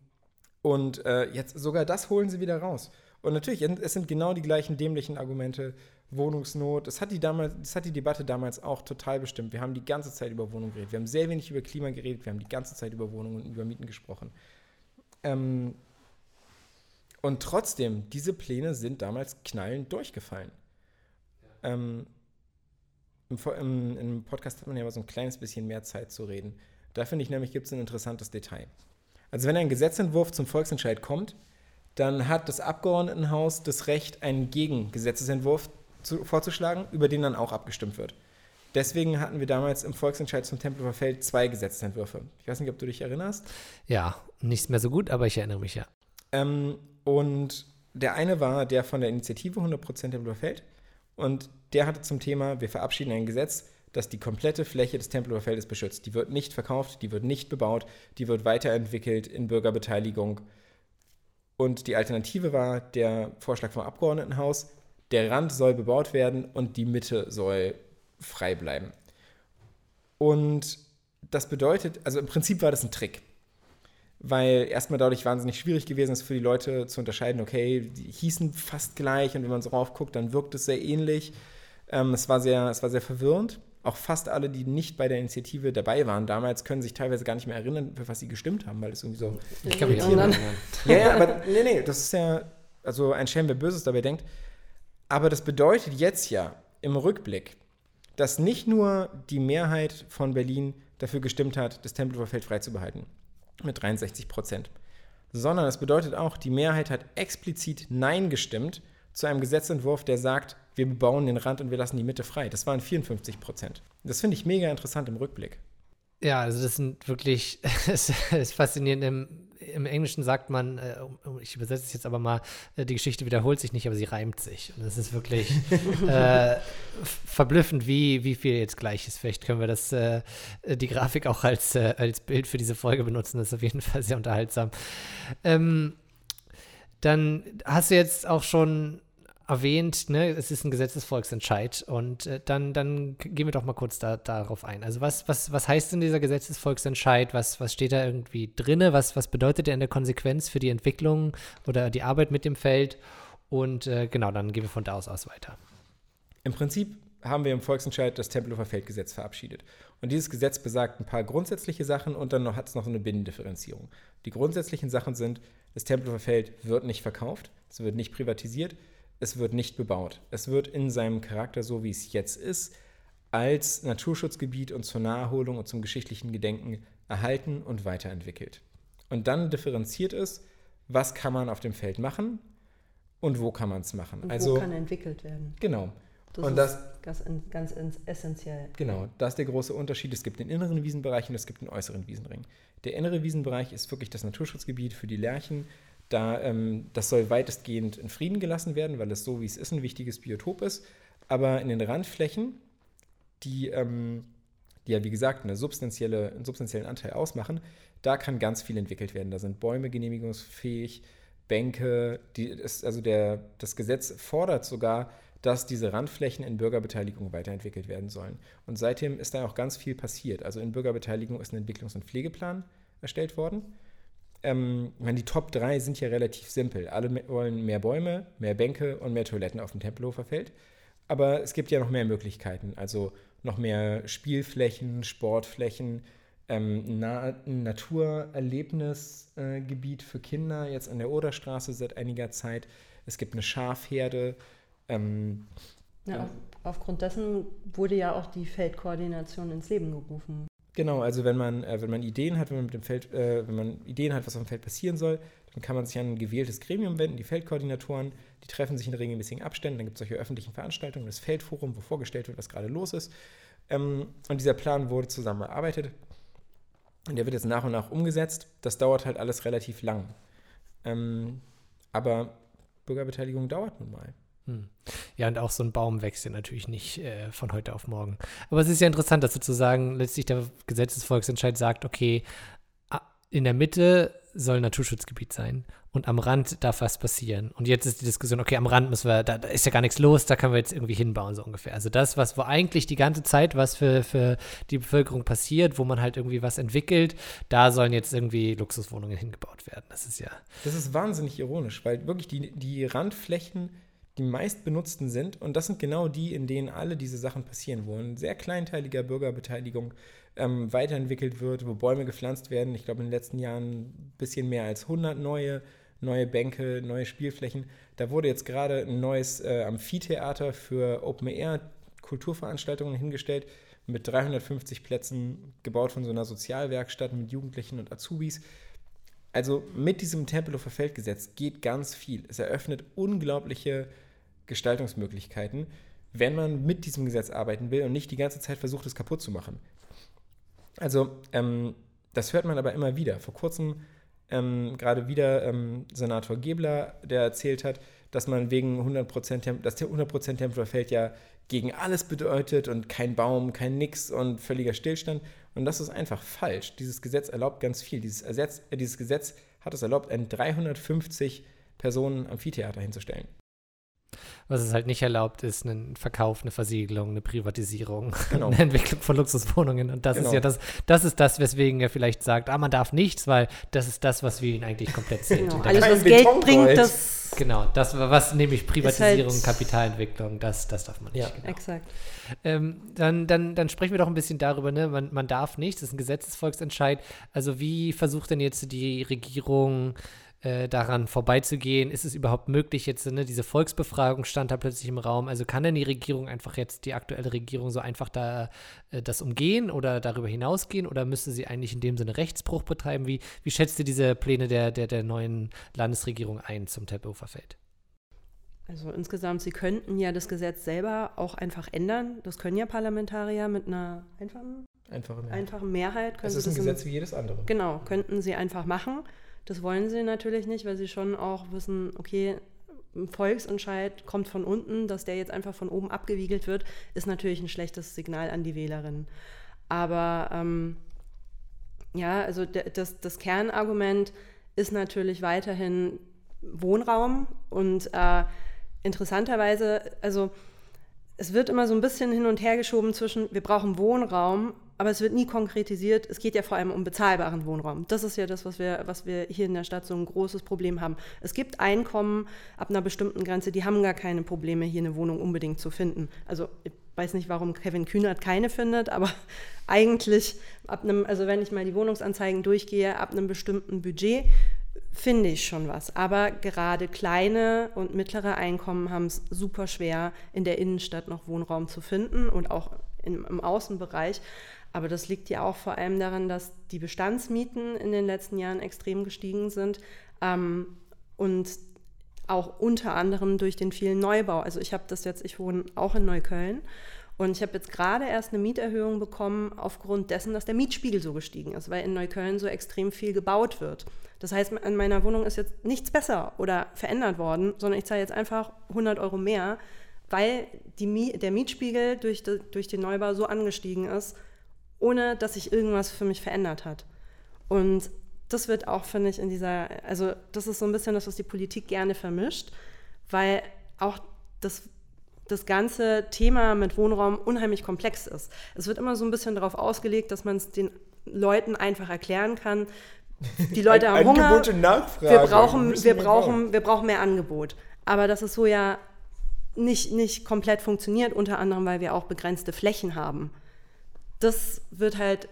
und äh, jetzt sogar das holen sie wieder raus. Und natürlich, es sind genau die gleichen dämlichen Argumente. Wohnungsnot, das hat, die damals, das hat die Debatte damals auch total bestimmt. Wir haben die ganze Zeit über Wohnungen geredet. Wir haben sehr wenig über Klima geredet. Wir haben die ganze Zeit über Wohnungen und über Mieten gesprochen. Ähm, und trotzdem, diese Pläne sind damals knallend durchgefallen. Ähm, im, im, Im Podcast hat man ja aber so ein kleines bisschen mehr Zeit zu reden. Da finde ich nämlich, gibt es ein interessantes Detail. Also wenn ein Gesetzentwurf zum Volksentscheid kommt, dann hat das Abgeordnetenhaus das Recht, einen Gegengesetzesentwurf zu, vorzuschlagen, über den dann auch abgestimmt wird. Deswegen hatten wir damals im Volksentscheid zum Tempelhofer Feld zwei Gesetzentwürfe. Ich weiß nicht, ob du dich erinnerst. Ja, nichts mehr so gut, aber ich erinnere mich ja. Ähm, und der eine war der von der Initiative 100% Tempelhofer Feld. Und der hatte zum Thema, wir verabschieden ein Gesetz, das die komplette Fläche des Tempelhofer Feldes beschützt. Die wird nicht verkauft, die wird nicht bebaut, die wird weiterentwickelt in Bürgerbeteiligung. Und die Alternative war der Vorschlag vom Abgeordnetenhaus, der Rand soll bebaut werden und die Mitte soll frei bleiben. Und das bedeutet, also im Prinzip war das ein Trick weil erstmal dadurch wahnsinnig schwierig gewesen ist für die Leute zu unterscheiden, okay, die hießen fast gleich und wenn man so rauf guckt, dann wirkt es sehr ähnlich. Ähm, es, war sehr, es war sehr verwirrend. auch fast alle, die nicht bei der Initiative dabei waren damals, können sich teilweise gar nicht mehr erinnern, für was sie gestimmt haben, weil es irgendwie so. Ich kann mich erinnern. erinnern. Ja, ja, aber nee, nee, das ist ja, also ein Schelm, wer Böses dabei denkt. Aber das bedeutet jetzt ja im Rückblick, dass nicht nur die Mehrheit von Berlin dafür gestimmt hat, das Tempelhofer Feld freizubehalten, mit 63 Prozent, sondern es bedeutet auch, die Mehrheit hat explizit Nein gestimmt zu einem Gesetzentwurf, der sagt, wir bebauen den Rand und wir lassen die Mitte frei. Das waren 54 Prozent. Das finde ich mega interessant im Rückblick. Ja, also das sind wirklich, es ist faszinierend. Im, Im Englischen sagt man, äh, ich übersetze es jetzt aber mal, äh, die Geschichte wiederholt sich nicht, aber sie reimt sich. Und das ist wirklich äh, verblüffend, wie, wie viel jetzt gleich ist. Vielleicht können wir das, äh, die Grafik auch als, äh, als Bild für diese Folge benutzen. Das ist auf jeden Fall sehr unterhaltsam. Ähm, dann hast du jetzt auch schon erwähnt, ne, es ist ein Gesetzesvolksentscheid und äh, dann, dann gehen wir doch mal kurz da, darauf ein. Also was, was, was heißt denn dieser Gesetzesvolksentscheid? Was, was steht da irgendwie drinne? Was, was bedeutet der in der Konsequenz für die Entwicklung oder die Arbeit mit dem Feld? Und äh, genau, dann gehen wir von da aus aus weiter. Im Prinzip haben wir im Volksentscheid das Tempelhofer Feldgesetz verabschiedet. Und dieses Gesetz besagt ein paar grundsätzliche Sachen und dann hat es noch so eine Binnendifferenzierung. Die grundsätzlichen Sachen sind, das Tempelhofer Feld wird nicht verkauft, es wird nicht privatisiert, es wird nicht bebaut. Es wird in seinem Charakter, so wie es jetzt ist, als Naturschutzgebiet und zur Naherholung und zum geschichtlichen Gedenken erhalten und weiterentwickelt. Und dann differenziert es, was kann man auf dem Feld machen und wo kann man es machen. Und also wo kann entwickelt werden? genau. Das Und ist das- ganz, ganz ins- essentiell. Genau, da ist der große Unterschied. Es gibt den inneren Wiesenbereich und es gibt den äußeren Wiesenring. Der innere Wiesenbereich ist wirklich das Naturschutzgebiet für die Lerchen. Da, ähm, das soll weitestgehend in Frieden gelassen werden, weil es so, wie es ist, ein wichtiges Biotop ist. Aber in den Randflächen, die, ähm, die ja, wie gesagt, eine substanzielle, einen substanziellen Anteil ausmachen, da kann ganz viel entwickelt werden. Da sind Bäume genehmigungsfähig, Bänke. Die, ist, also der, das Gesetz fordert sogar, dass diese Randflächen in Bürgerbeteiligung weiterentwickelt werden sollen. Und seitdem ist da auch ganz viel passiert. Also in Bürgerbeteiligung ist ein Entwicklungs- und Pflegeplan erstellt worden. Ähm, ich meine, die Top 3 sind ja relativ simpel. Alle wollen mehr Bäume, mehr Bänke und mehr Toiletten auf dem Tempelhofer Feld. Aber es gibt ja noch mehr Möglichkeiten. Also noch mehr Spielflächen, Sportflächen, ähm, Na ein Naturerlebnisgebiet für Kinder, jetzt an der Oderstraße seit einiger Zeit. Es gibt eine Schafherde. Ähm, Ja. auf, aufgrund dessen wurde ja auch die Feldkoordination ins Leben gerufen. Genau, also wenn man, äh, wenn man Ideen hat, wenn man mit dem Feld, äh, wenn man Ideen hat, was auf dem Feld passieren soll, dann kann man sich an ein gewähltes Gremium wenden, die Feldkoordinatoren, die treffen sich in regelmäßigen Abständen, dann gibt es solche öffentlichen Veranstaltungen, das Feldforum, wo vorgestellt wird, was gerade los ist. Ähm, und dieser Plan wurde zusammen erarbeitet und der wird jetzt nach und nach umgesetzt. Das dauert halt alles relativ lang. Ähm, aber Bürgerbeteiligung dauert nun mal. Hm. Ja, und auch so ein Baum wächst ja natürlich nicht äh, von heute auf morgen. Aber es ist ja interessant, dass sozusagen letztlich der Gesetzesvolksentscheid sagt, okay, in der Mitte soll Naturschutzgebiet sein und am Rand darf was passieren. Und jetzt ist die Diskussion, okay, am Rand müssen wir, da, da ist ja gar nichts los, da können wir jetzt irgendwie hinbauen, so ungefähr. Also das, was wo eigentlich die ganze Zeit was für, für die Bevölkerung passiert, wo man halt irgendwie was entwickelt, da sollen jetzt irgendwie Luxuswohnungen hingebaut werden. Das ist ja. Das ist wahnsinnig ironisch, weil wirklich die, die Randflächen die meistbenutzten sind und das sind genau die, in denen alle diese Sachen passieren, wo ein sehr kleinteiliger Bürgerbeteiligung ähm, weiterentwickelt wird, wo Bäume gepflanzt werden. Ich glaube, in den letzten Jahren ein bisschen mehr als 100 neue, neue Bänke, neue Spielflächen. Da wurde jetzt gerade ein neues äh, Amphitheater für Open-Air-Kulturveranstaltungen hingestellt mit 350 Plätzen, gebaut von so einer Sozialwerkstatt mit Jugendlichen und Azubis. Also mit diesem Tempelhofer Feldgesetz geht ganz viel. Es eröffnet unglaubliche Gestaltungsmöglichkeiten, wenn man mit diesem Gesetz arbeiten will und nicht die ganze Zeit versucht, es kaputt zu machen. Also ähm, das hört man aber immer wieder. Vor kurzem ähm, gerade wieder ähm, Senator Gebler, der erzählt hat, dass man wegen 100% Temp das 100% Tempelhofer Feld ja gegen alles bedeutet und kein Baum, kein Nix und völliger Stillstand. Und das ist einfach falsch. Dieses Gesetz erlaubt ganz viel. Dieses, Ersetz, äh, dieses Gesetz hat es erlaubt, ein 350 Personen Amphitheater hinzustellen. Was es halt nicht erlaubt, ist ein Verkauf, eine Versiegelung, eine Privatisierung, genau. eine Entwicklung von Luxuswohnungen. Und das genau. ist ja das, das ist das, weswegen er vielleicht sagt, ah, man darf nichts, weil das ist das, was wir ihn eigentlich komplett sehen. Genau. Alles, was Geld bringt, das. Genau, das was nämlich Privatisierung, halt Kapitalentwicklung, das, das darf man nicht. Ja, genau. exakt. Ähm, dann, dann, dann sprechen wir doch ein bisschen darüber, ne? Man, man darf nichts, das ist ein Gesetzesvolksentscheid. Also wie versucht denn jetzt die Regierung äh, daran vorbeizugehen? Ist es überhaupt möglich jetzt, ne, diese Volksbefragung stand da plötzlich im Raum. Also kann denn die Regierung einfach jetzt, die aktuelle Regierung, so einfach da äh, das umgehen oder darüber hinausgehen oder müsste sie eigentlich in dem Sinne Rechtsbruch betreiben? Wie, wie schätzt ihr diese Pläne der, der, der neuen Landesregierung ein zum Tempelhofer Feld? Also insgesamt, sie könnten ja das Gesetz selber auch einfach ändern. Das können ja Parlamentarier mit einer einfachen, einfache Mehrheit. Einfachen Mehrheit das ist ein Gesetz im, wie jedes andere. Genau, könnten sie einfach machen. Das wollen sie natürlich nicht, weil sie schon auch wissen, okay, ein Volksentscheid kommt von unten, dass der jetzt einfach von oben abgewiegelt wird, ist natürlich ein schlechtes Signal an die Wählerinnen. Aber ähm, ja, also das, das Kernargument ist natürlich weiterhin Wohnraum und äh, interessanterweise, also es wird immer so ein bisschen hin und her geschoben zwischen, wir brauchen Wohnraum, aber es wird nie konkretisiert. Es geht ja vor allem um bezahlbaren Wohnraum. Das ist ja das, was wir, was wir hier in der Stadt so ein großes Problem haben. Es gibt Einkommen ab einer bestimmten Grenze, die haben gar keine Probleme, hier eine Wohnung unbedingt zu finden. Also ich weiß nicht, warum Kevin Kühnert keine findet, aber eigentlich ab einem, also wenn ich mal die Wohnungsanzeigen durchgehe, ab einem bestimmten Budget finde ich schon was. Aber gerade kleine und mittlere Einkommen haben es super schwer, in der Innenstadt noch Wohnraum zu finden und auch im, im Außenbereich. Aber das liegt ja auch vor allem daran, dass die Bestandsmieten in den letzten Jahren extrem gestiegen sind ähm, und auch unter anderem durch den vielen Neubau. Also ich habe das jetzt, ich wohne auch in Neukölln und ich habe jetzt gerade erst eine Mieterhöhung bekommen aufgrund dessen, dass der Mietspiegel so gestiegen ist, weil in Neukölln so extrem viel gebaut wird. Das heißt, an meiner Wohnung ist jetzt nichts besser oder verändert worden, sondern ich zahle jetzt einfach 100 Euro mehr, weil die, der Mietspiegel durch, de, durch den Neubau so angestiegen ist, ohne dass sich irgendwas für mich verändert hat. Und das wird auch, finde ich, in dieser, also das ist so ein bisschen das, was die Politik gerne vermischt, weil auch das, das ganze Thema mit Wohnraum unheimlich komplex ist. Es wird immer so ein bisschen darauf ausgelegt, dass man es den Leuten einfach erklären kann. Die Leute haben Hunger. Wir brauchen, wir, brauchen, wir brauchen mehr Angebot. Aber das ist so ja nicht, nicht komplett funktioniert, unter anderem, weil wir auch begrenzte Flächen haben das wird halt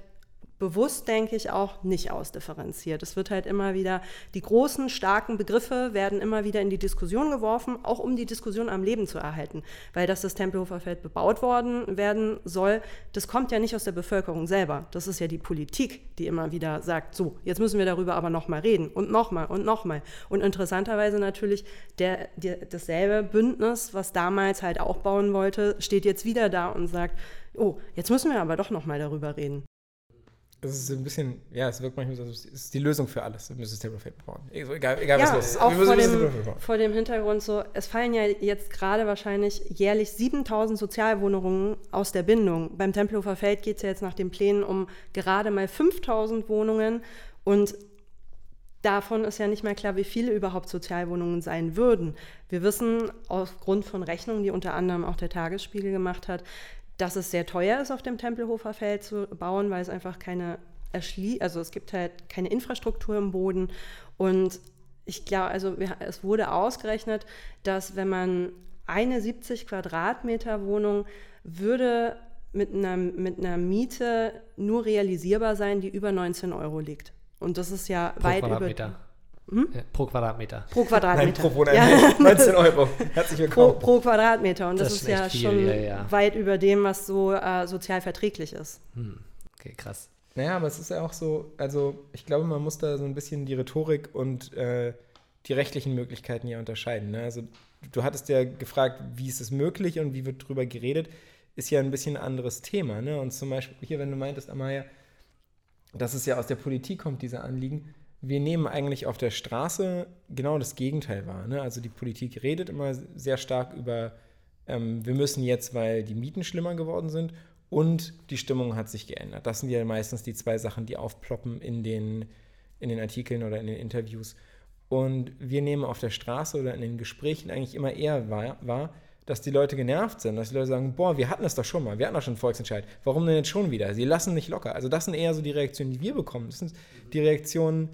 bewusst, denke ich, auch nicht ausdifferenziert. Es wird halt immer wieder, die großen, starken Begriffe werden immer wieder in die Diskussion geworfen, auch um die Diskussion am Leben zu erhalten. Weil dass das Tempelhofer Feld bebaut worden werden soll, das kommt ja nicht aus der Bevölkerung selber. Das ist ja die Politik, die immer wieder sagt, so, jetzt müssen wir darüber aber nochmal reden und nochmal und nochmal. Und interessanterweise natürlich der, der, dasselbe Bündnis, was damals halt auch bauen wollte, steht jetzt wieder da und sagt, oh, jetzt müssen wir aber doch nochmal darüber reden es ist ein bisschen, ja, es wirkt manchmal so, es ist die Lösung für alles. Wir müssen Tabletop bauen. Egal, egal ja, was los ist. Auch vor dem, vor dem Hintergrund so, es fallen ja jetzt gerade wahrscheinlich jährlich 7000 Sozialwohnungen aus der Bindung. Beim Tempelhofer Feld geht es ja jetzt nach den Plänen um gerade mal 5000 Wohnungen und Davon ist ja nicht mehr klar, wie viele überhaupt Sozialwohnungen sein würden. Wir wissen aufgrund von Rechnungen, die unter anderem auch der Tagesspiegel gemacht hat, dass es sehr teuer ist, auf dem Tempelhofer Feld zu bauen, weil es einfach keine erschlie also es gibt halt keine Infrastruktur im Boden und ich glaube, also es wurde ausgerechnet, dass wenn man eine 70 Quadratmeter Wohnung würde mit einer, mit einer Miete nur realisierbar sein, die über 19 Euro liegt. Und das ist ja Pro weit über. Hm? Ja, pro Quadratmeter. Pro Quadratmeter. Nein, pro Wohneinheit. Ja. 19 Euro. Herzlich willkommen. Pro, pro Quadratmeter. Und das, das ist, ja viel, schon ja, ja. weit über dem, was so äh, sozial verträglich ist. Hm. Okay, krass. Naja, aber es ist ja auch so, also ich glaube, man muss da so ein bisschen die Rhetorik und äh, die rechtlichen Möglichkeiten ja unterscheiden. Ne? Also du hattest ja gefragt, wie ist es möglich und wie wird darüber geredet, ist ja ein bisschen ein anderes Thema. Ne? Und zum Beispiel hier, wenn du meintest, Amaya, dass es ja aus der Politik kommt, diese Anliegen, wir nehmen eigentlich auf der Straße genau das Gegenteil wahr. Ne? Also die Politik redet immer sehr stark über, ähm, wir müssen jetzt, weil die Mieten schlimmer geworden sind und die Stimmung hat sich geändert. Das sind ja meistens die zwei Sachen, die aufploppen in den, in den Artikeln oder in den Interviews. Und wir nehmen auf der Straße oder in den Gesprächen eigentlich immer eher wahr, wahr, dass die Leute genervt sind, dass die Leute sagen, boah, wir hatten es doch schon mal, wir hatten doch schon einen Volksentscheid, warum denn jetzt schon wieder? Sie lassen nicht locker. Also das sind eher so die Reaktionen, die wir bekommen. Das sind die Reaktionen,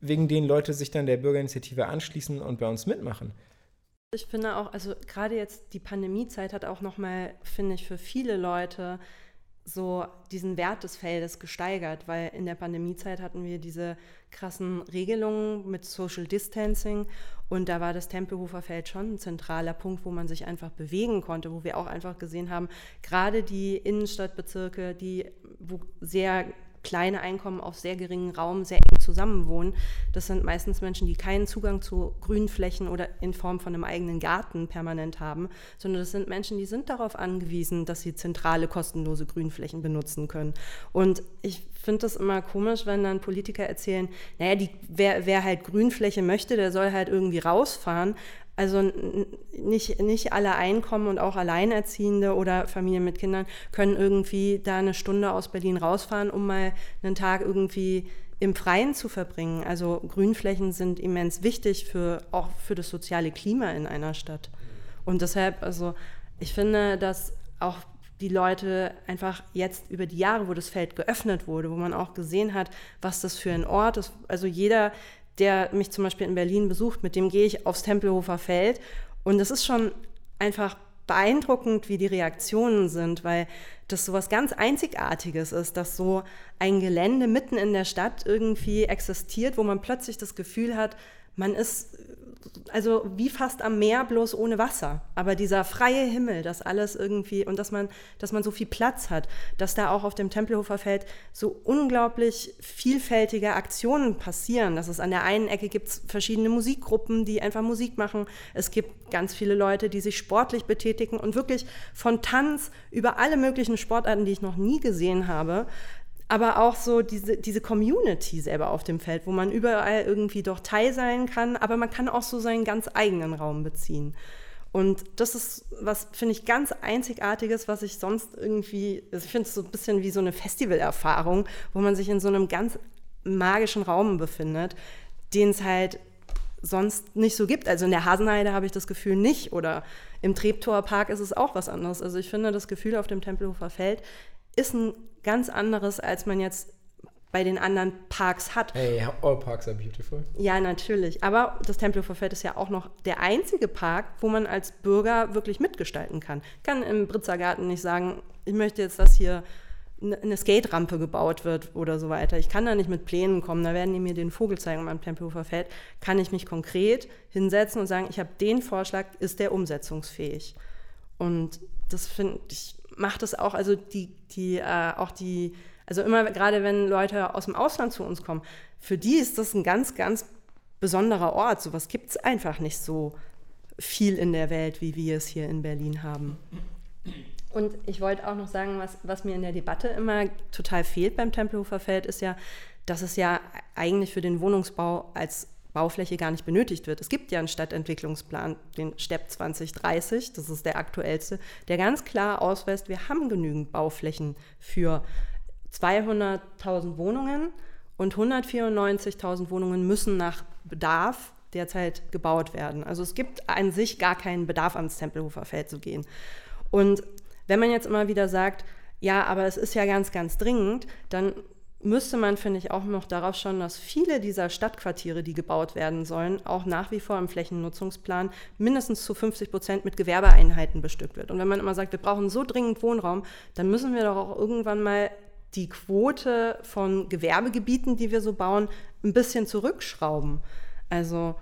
wegen denen Leute sich dann der Bürgerinitiative anschließen und bei uns mitmachen. Ich finde auch, also gerade jetzt die Pandemiezeit hat auch nochmal, finde ich, für viele Leute so diesen Wert des Feldes gesteigert, weil in der Pandemiezeit hatten wir diese krassen Regelungen mit Social Distancing und da war das Tempelhofer Feld schon ein zentraler Punkt, wo man sich einfach bewegen konnte, wo wir auch einfach gesehen haben, gerade die Innenstadtbezirke, die wo sehr kleine Einkommen auf sehr geringen Raum sehr eng zusammenwohnen. Das sind meistens Menschen, die keinen Zugang zu Grünflächen oder in Form von einem eigenen Garten permanent haben, sondern das sind Menschen, die sind darauf angewiesen, dass sie zentrale, kostenlose Grünflächen benutzen können. Und ich finde das immer komisch, wenn dann Politiker erzählen, naja, die, wer, wer halt Grünfläche möchte, der soll halt irgendwie rausfahren. Also nicht, nicht alle Einkommen und auch Alleinerziehende oder Familien mit Kindern können irgendwie da eine Stunde aus Berlin rausfahren, um mal einen Tag irgendwie im Freien zu verbringen. Also Grünflächen sind immens wichtig für auch für das soziale Klima in einer Stadt. Und deshalb, also ich finde, dass auch die Leute einfach jetzt über die Jahre, wo das Feld geöffnet wurde, wo man auch gesehen hat, was das für ein Ort ist. Also jeder, der mich zum Beispiel in Berlin besucht, mit dem gehe ich aufs Tempelhofer Feld. Und es ist schon einfach beeindruckend, wie die Reaktionen sind, weil das so was ganz Einzigartiges ist, dass so ein Gelände mitten in der Stadt irgendwie existiert, wo man plötzlich das Gefühl hat, man ist also wie fast am Meer, bloß ohne Wasser. Aber dieser freie Himmel, das alles irgendwie und dass man, dass man so viel Platz hat, dass da auch auf dem Tempelhofer Feld so unglaublich vielfältige Aktionen passieren. Dass es an der einen Ecke gibt verschiedene Musikgruppen, die einfach Musik machen. Es gibt ganz viele Leute, die sich sportlich betätigen und wirklich von Tanz über alle möglichen Sportarten, die ich noch nie gesehen habe, aber auch so diese, diese Community selber auf dem Feld, wo man überall irgendwie doch Teil sein kann, aber man kann auch so seinen ganz eigenen Raum beziehen. Und das ist was, finde ich, ganz Einzigartiges, was ich sonst irgendwie, also ich finde es so ein bisschen wie so eine Festivalerfahrung, wo man sich in so einem ganz magischen Raum befindet, den es halt sonst nicht so gibt. Also in der Hasenheide habe ich das Gefühl nicht oder im Treptower Park ist es auch was anderes. Also ich finde, das Gefühl auf dem Tempelhofer Feld ist ein ganz anderes, als man jetzt bei den anderen Parks hat. Hey, all parks are beautiful. Ja, natürlich. Aber das Tempelhofer Feld ist ja auch noch der einzige Park, wo man als Bürger wirklich mitgestalten kann. Ich kann im Britzergarten nicht sagen, ich möchte jetzt, dass hier eine Skate-Rampe gebaut wird oder so weiter. Ich kann da nicht mit Plänen kommen, da werden die mir den Vogel zeigen beim Tempelhofer Feld. Kann ich mich konkret hinsetzen und sagen, ich habe den Vorschlag, ist der umsetzungsfähig? Und das finde ich macht es auch, also die, die, äh, auch die, also immer gerade wenn Leute aus dem Ausland zu uns kommen, für die ist das ein ganz, ganz besonderer Ort. Sowas gibt es einfach nicht so viel in der Welt, wie wir es hier in Berlin haben. Und ich wollte auch noch sagen, was, was mir in der Debatte immer total fehlt beim Tempelhofer Feld, ist ja, dass es ja eigentlich für den Wohnungsbau als Baufläche gar nicht benötigt wird. Es gibt ja einen Stadtentwicklungsplan, den STEP 2030, das ist der aktuellste, der ganz klar ausweist, wir haben genügend Bauflächen für 200.000 Wohnungen und 194.000 Wohnungen müssen nach Bedarf derzeit gebaut werden. Also es gibt an sich gar keinen Bedarf, ans Tempelhofer Feld zu gehen. Und wenn man jetzt immer wieder sagt, ja, aber es ist ja ganz, ganz dringend, dann müsste man, finde ich, auch noch darauf schauen, dass viele dieser Stadtquartiere, die gebaut werden sollen, auch nach wie vor im Flächennutzungsplan mindestens zu 50 Prozent mit Gewerbeeinheiten bestückt wird. Und wenn man immer sagt, wir brauchen so dringend Wohnraum, dann müssen wir doch auch irgendwann mal die Quote von Gewerbegebieten, die wir so bauen, ein bisschen zurückschrauben. Also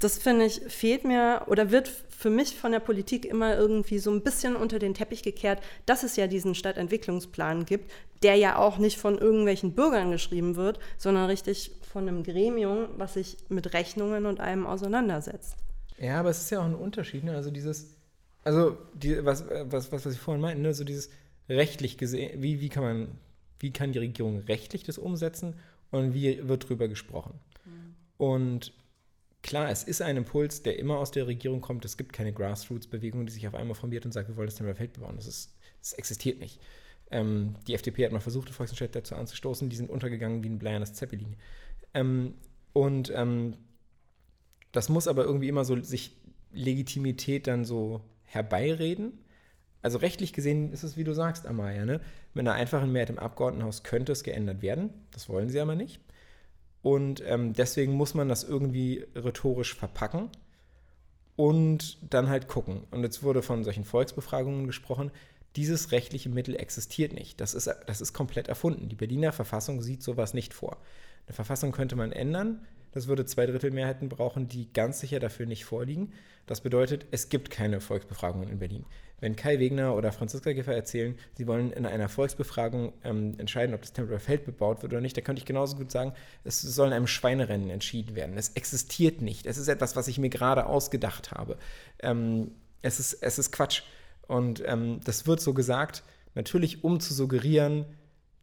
das finde ich, fehlt mir oder wird für mich von der Politik immer irgendwie so ein bisschen unter den Teppich gekehrt, dass es ja diesen Stadtentwicklungsplan gibt, der ja auch nicht von irgendwelchen Bürgern geschrieben wird, sondern richtig von einem Gremium, was sich mit Rechnungen und allem auseinandersetzt. Ja, aber es ist ja auch ein Unterschied, ne? Also dieses, also die, was, was, was, was ich vorhin meinte, ne? so dieses rechtlich gesehen, wie, wie kann man, wie kann die Regierung rechtlich das umsetzen und wie wird drüber gesprochen? Mhm. Und Klar, es ist ein Impuls, der immer aus der Regierung kommt. Es gibt keine Grassroots-Bewegung, die sich auf einmal formiert und sagt, wir wollen das Thema Feld bebauen. Das, ist, das existiert nicht. Ähm, die FDP hat mal versucht, die Volksentscheid dazu anzustoßen. Die sind untergegangen wie ein bleiernes Zeppelin. Ähm, und ähm, Das muss aber irgendwie immer so sich Legitimität dann so herbeireden. Also rechtlich gesehen ist es, wie du sagst, Amaya, ne? mit einer einfachen Mehrheit im Abgeordnetenhaus könnte es geändert werden. Das wollen sie aber nicht. Und ähm, deswegen muss man das irgendwie rhetorisch verpacken und dann halt gucken. Und jetzt wurde von solchen Volksbefragungen gesprochen. Dieses rechtliche Mittel existiert nicht. Das ist, das ist komplett erfunden. Die Berliner Verfassung sieht sowas nicht vor. Eine Verfassung könnte man ändern. Das würde zwei Drittel Mehrheiten brauchen, die ganz sicher dafür nicht vorliegen. Das bedeutet, es gibt keine Volksbefragungen in Berlin. Wenn Kai Wegner oder Franziska Giffer erzählen, sie wollen in einer Volksbefragung ähm, entscheiden, ob das Tempelhofer Feld bebaut wird oder nicht, da könnte ich genauso gut sagen, es soll in einem Schweinerennen entschieden werden. Es existiert nicht. Es ist etwas, was ich mir gerade ausgedacht habe. Ähm, es, ist, es ist Quatsch. Und ähm, das wird so gesagt, natürlich um zu suggerieren,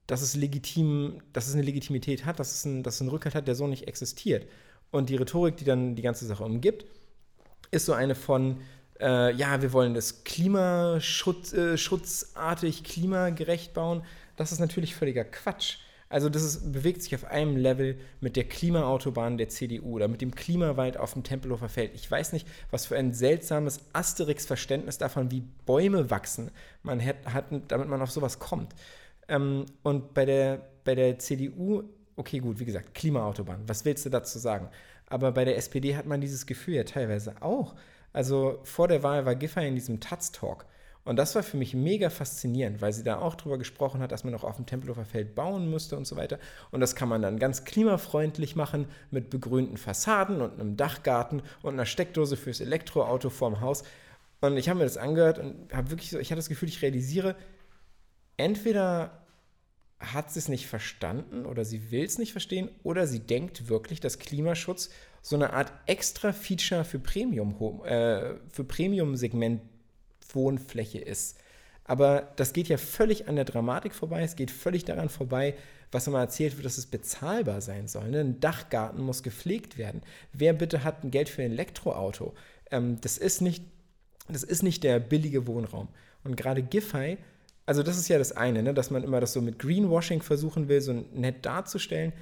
dass es legitim, dass es eine Legitimität hat, dass es, ein, dass es einen Rückhalt hat, der so nicht existiert. Und die Rhetorik, die dann die ganze Sache umgibt, ist so eine von, äh, ja, wir wollen das klimaschutzartig, äh, klimagerecht bauen. Das ist natürlich völliger Quatsch. Also das ist, bewegt sich auf einem Level mit der Klimaautobahn der CDU oder mit dem Klimawald auf dem Tempelhofer Feld. Ich weiß nicht, was für ein seltsames Asterix-Verständnis davon, wie Bäume wachsen, man hat, hat damit man auf sowas kommt. Ähm, und bei der, bei der CDU, okay, gut, wie gesagt, Klimaautobahn, was willst du dazu sagen? Aber bei der SPD hat man dieses Gefühl ja teilweise auch. Also vor der Wahl war Giffey in diesem Taz-Talk. Und das war für mich mega faszinierend, weil sie da auch drüber gesprochen hat, dass man auch auf dem Tempelhofer Feld bauen müsste und so weiter. Und das kann man dann ganz klimafreundlich machen mit begrünten Fassaden und einem Dachgarten und einer Steckdose fürs Elektroauto vorm Haus. Und ich habe mir das angehört und habe wirklich so, ich hatte das Gefühl, ich realisiere, entweder hat sie es nicht verstanden oder sie will es nicht verstehen oder sie denkt wirklich, dass Klimaschutz so eine Art extra Feature für Premium, äh, für Premium-Segment Wohnfläche ist. Aber das geht ja völlig an der Dramatik vorbei. Es geht völlig daran vorbei, was immer erzählt wird, dass es bezahlbar sein soll. Ne? Ein Dachgarten muss gepflegt werden. Wer bitte hat ein Geld für ein Elektroauto? Ähm, das, ist nicht, das ist nicht der billige Wohnraum. Und gerade Giffey, also das ist ja das eine, ne? dass man immer das so mit Greenwashing versuchen will, so nett darzustellen.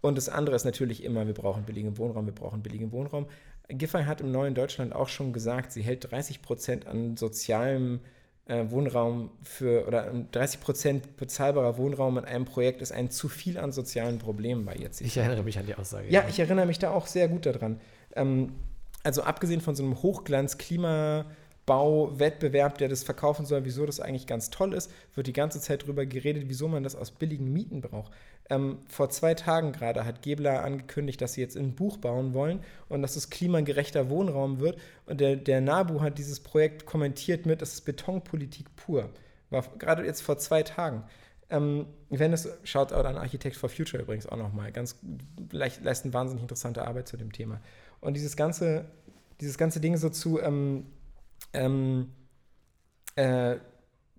Und das andere ist natürlich immer, wir brauchen billigen Wohnraum, wir brauchen billigen Wohnraum. Giffey hat im neuen Deutschland auch schon gesagt, sie hält 30 Prozent an sozialem äh, Wohnraum für oder 30 Prozent bezahlbarer Wohnraum in einem Projekt ist ein zu viel an sozialen Problemen bei jetzt. Ich erinnere mich an die Aussage. Ja, ja. ich erinnere mich da auch sehr gut daran. Ähm, also abgesehen von so einem Hochglanz-Klima- Bauwettbewerb, der das verkaufen soll, wieso das eigentlich ganz toll ist, wird die ganze Zeit darüber geredet, wieso man das aus billigen Mieten braucht. Ähm, vor zwei Tagen gerade hat Gebler angekündigt, dass sie jetzt ein Buch bauen wollen und dass es klimagerechter Wohnraum wird. Und der, der NABU hat dieses Projekt kommentiert mit, das ist Betonpolitik pur. War gerade jetzt vor zwei Tagen. Ähm, wenn es, schaut auch an Architect for Future übrigens auch nochmal, ganz, leisten wahnsinnig interessante Arbeit zu dem Thema. Und dieses ganze, dieses ganze Ding so zu, ähm, ähm, äh,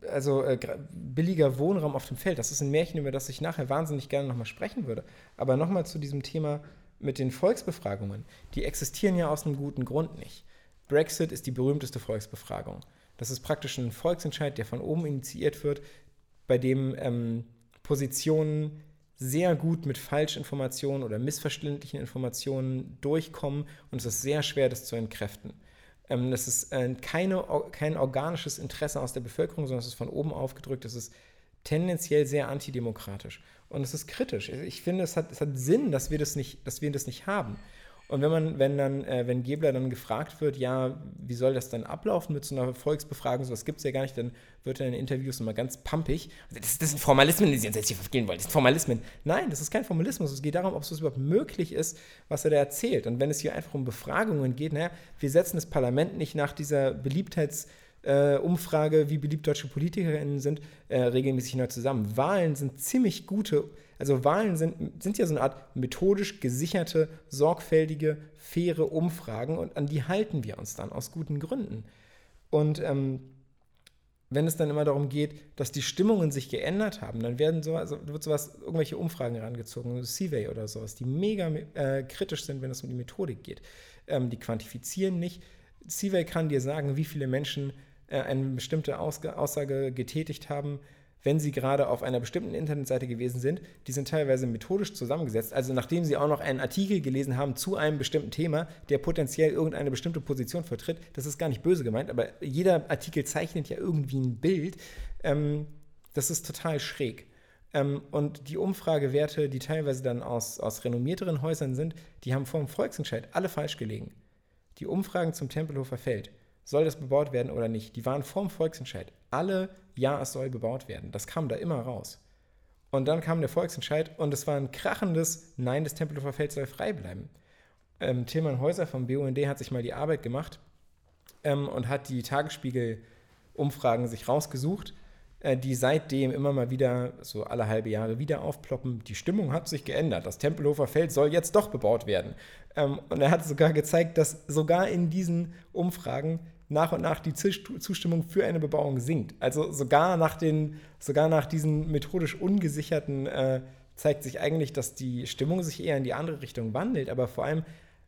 also äh, billiger Wohnraum auf dem Feld, das ist ein Märchen, über das ich nachher wahnsinnig gerne nochmal sprechen würde. Aber nochmal zu diesem Thema mit den Volksbefragungen. Die existieren ja aus einem guten Grund nicht. Brexit ist die berühmteste Volksbefragung. Das ist praktisch ein Volksentscheid, der von oben initiiert wird, bei dem ähm, Positionen sehr gut mit Falschinformationen oder missverständlichen Informationen durchkommen und es ist sehr schwer, das zu entkräften. Ähm, das ist äh, keine, kein organisches Interesse aus der Bevölkerung, sondern es ist von oben aufgedrückt. Es ist tendenziell sehr antidemokratisch. Und es ist kritisch. Ich finde, es hat, es hat Sinn, dass wir das nicht, dass wir das nicht haben. Und wenn man, wenn dann, äh, wenn Gebler dann gefragt wird, ja, wie soll das dann ablaufen mit so einer Volksbefragung, sowas gibt es ja gar nicht, dann wird er in Interviews immer ganz pumpig. Das, das sind Formalismen, die Sie uns jetzt hier vergehen wollen. Das sind Formalismen. Nein, das ist kein Formalismus. Es geht darum, ob es überhaupt möglich ist, was er da erzählt. Und wenn es hier einfach um Befragungen geht, naja, wir setzen das Parlament nicht nach dieser Beliebtheits- äh, Umfrage, wie beliebt deutsche PolitikerInnen sind, äh, regelmäßig neu zusammen. Wahlen sind ziemlich gute, also Wahlen sind, sind ja so eine Art methodisch gesicherte, sorgfältige, faire Umfragen und an die halten wir uns dann aus guten Gründen. Und ähm, wenn es dann immer darum geht, dass die Stimmungen sich geändert haben, dann werden so, also wird sowas, irgendwelche Umfragen herangezogen, Seaway oder sowas, die mega äh, kritisch sind, wenn es um die Methodik geht. Ähm, die quantifizieren nicht. Seaway kann dir sagen, wie viele Menschen eine bestimmte Aussage getätigt haben, wenn sie gerade auf einer bestimmten Internetseite gewesen sind. Die sind teilweise methodisch zusammengesetzt. Also nachdem sie auch noch einen Artikel gelesen haben zu einem bestimmten Thema, der potenziell irgendeine bestimmte Position vertritt. Das ist gar nicht böse gemeint, aber jeder Artikel zeichnet ja irgendwie ein Bild. Ähm, das ist total schräg. Ähm, und die Umfragewerte, die teilweise dann aus, aus renommierteren Häusern sind, die haben vor dem Volksentscheid alle falsch gelegen. Die Umfragen zum Tempelhofer Feld, soll das bebaut werden oder nicht, die waren vor dem Volksentscheid. Alle, ja, es soll bebaut werden. Das kam da immer raus. Und dann kam der Volksentscheid und es war ein krachendes Nein, das Tempelhofer Feld soll frei bleiben. Ähm, Tilman Häuser vom BUND hat sich mal die Arbeit gemacht ähm, und hat die Tagesspiegel-Umfragen sich rausgesucht äh, die seitdem immer mal wieder, so alle halbe Jahre wieder aufploppen. Die Stimmung hat sich geändert. Das Tempelhofer Feld soll jetzt doch bebaut werden. Ähm, und er hat sogar gezeigt, dass sogar in diesen Umfragen nach und nach die Zustimmung für eine Bebauung sinkt. Also sogar nach, den, sogar nach diesen methodisch ungesicherten äh, zeigt sich eigentlich, dass die Stimmung sich eher in die andere Richtung wandelt. Aber vor allem,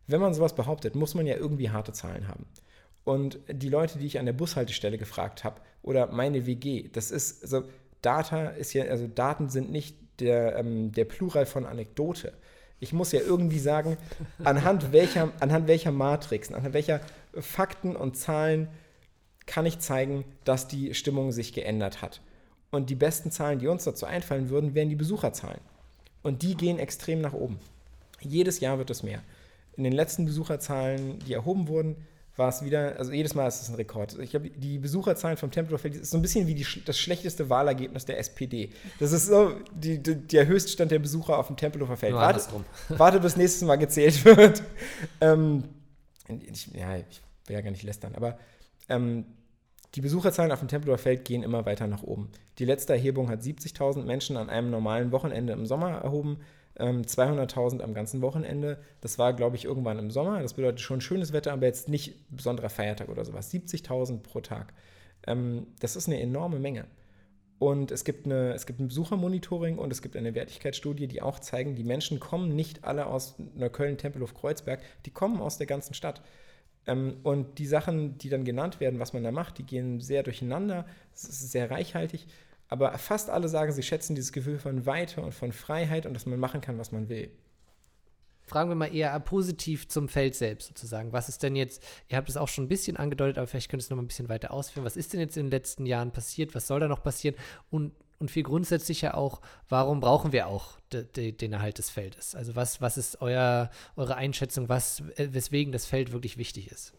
wenn man sowas behauptet, muss man ja irgendwie harte Zahlen haben. Und die Leute, die ich an der Bushaltestelle gefragt habe, oder meine WG, das ist, also Data ist ja, also Daten sind nicht der, ähm, der Plural von Anekdote. Ich muss ja irgendwie sagen, anhand welcher, anhand welcher Matrixen, anhand welcher Fakten und Zahlen kann ich zeigen, dass die Stimmung sich geändert hat. Und die besten Zahlen, die uns dazu einfallen würden, wären die Besucherzahlen. Und die gehen extrem nach oben. Jedes Jahr wird es mehr. In den letzten Besucherzahlen, die erhoben wurden, war es wieder, also jedes Mal ist es ein Rekord. Ich habe die Besucherzahlen vom Tempelhof Feld, ist so ein bisschen wie die, das schlechteste Wahlergebnis der SPD. Das ist so die, die, der Höchststand der Besucher auf dem Tempelhofer Feld. Warte, warte, bis nächstes Mal gezählt wird. ähm, ich, ja, ich will ja gar nicht lästern, aber ähm, die Besucherzahlen auf dem Tempelhofer Feld gehen immer weiter nach oben. Die letzte Erhebung hat 70.000 Menschen an einem normalen Wochenende im Sommer erhoben. 200.000 ähm, am ganzen Wochenende. Das war, glaube ich, irgendwann im Sommer. Das bedeutet schon schönes Wetter, aber jetzt nicht besonderer Feiertag oder sowas. 70.000 pro Tag. Ähm, das ist eine enorme Menge. Und es gibt, eine, es gibt ein Besuchermonitoring und es gibt eine Wertigkeitsstudie, die auch zeigen, die Menschen kommen nicht alle aus Neukölln, Tempelhof, Kreuzberg, die kommen aus der ganzen Stadt. Ähm, und die Sachen, die dann genannt werden, was man da macht, die gehen sehr durcheinander. Es ist sehr reichhaltig. Aber fast alle sagen, sie schätzen dieses Gefühl von Weite und von Freiheit und dass man machen kann, was man will. Fragen wir mal eher positiv zum Feld selbst sozusagen. Was ist denn jetzt, ihr habt es auch schon ein bisschen angedeutet, aber vielleicht könnt ihr es noch mal ein bisschen weiter ausführen. Was ist denn jetzt in den letzten Jahren passiert? Was soll da noch passieren? Und, und viel grundsätzlicher auch, warum brauchen wir auch de, de, den Erhalt des Feldes? Also was, was ist euer, eure Einschätzung, was, weswegen das Feld wirklich wichtig ist?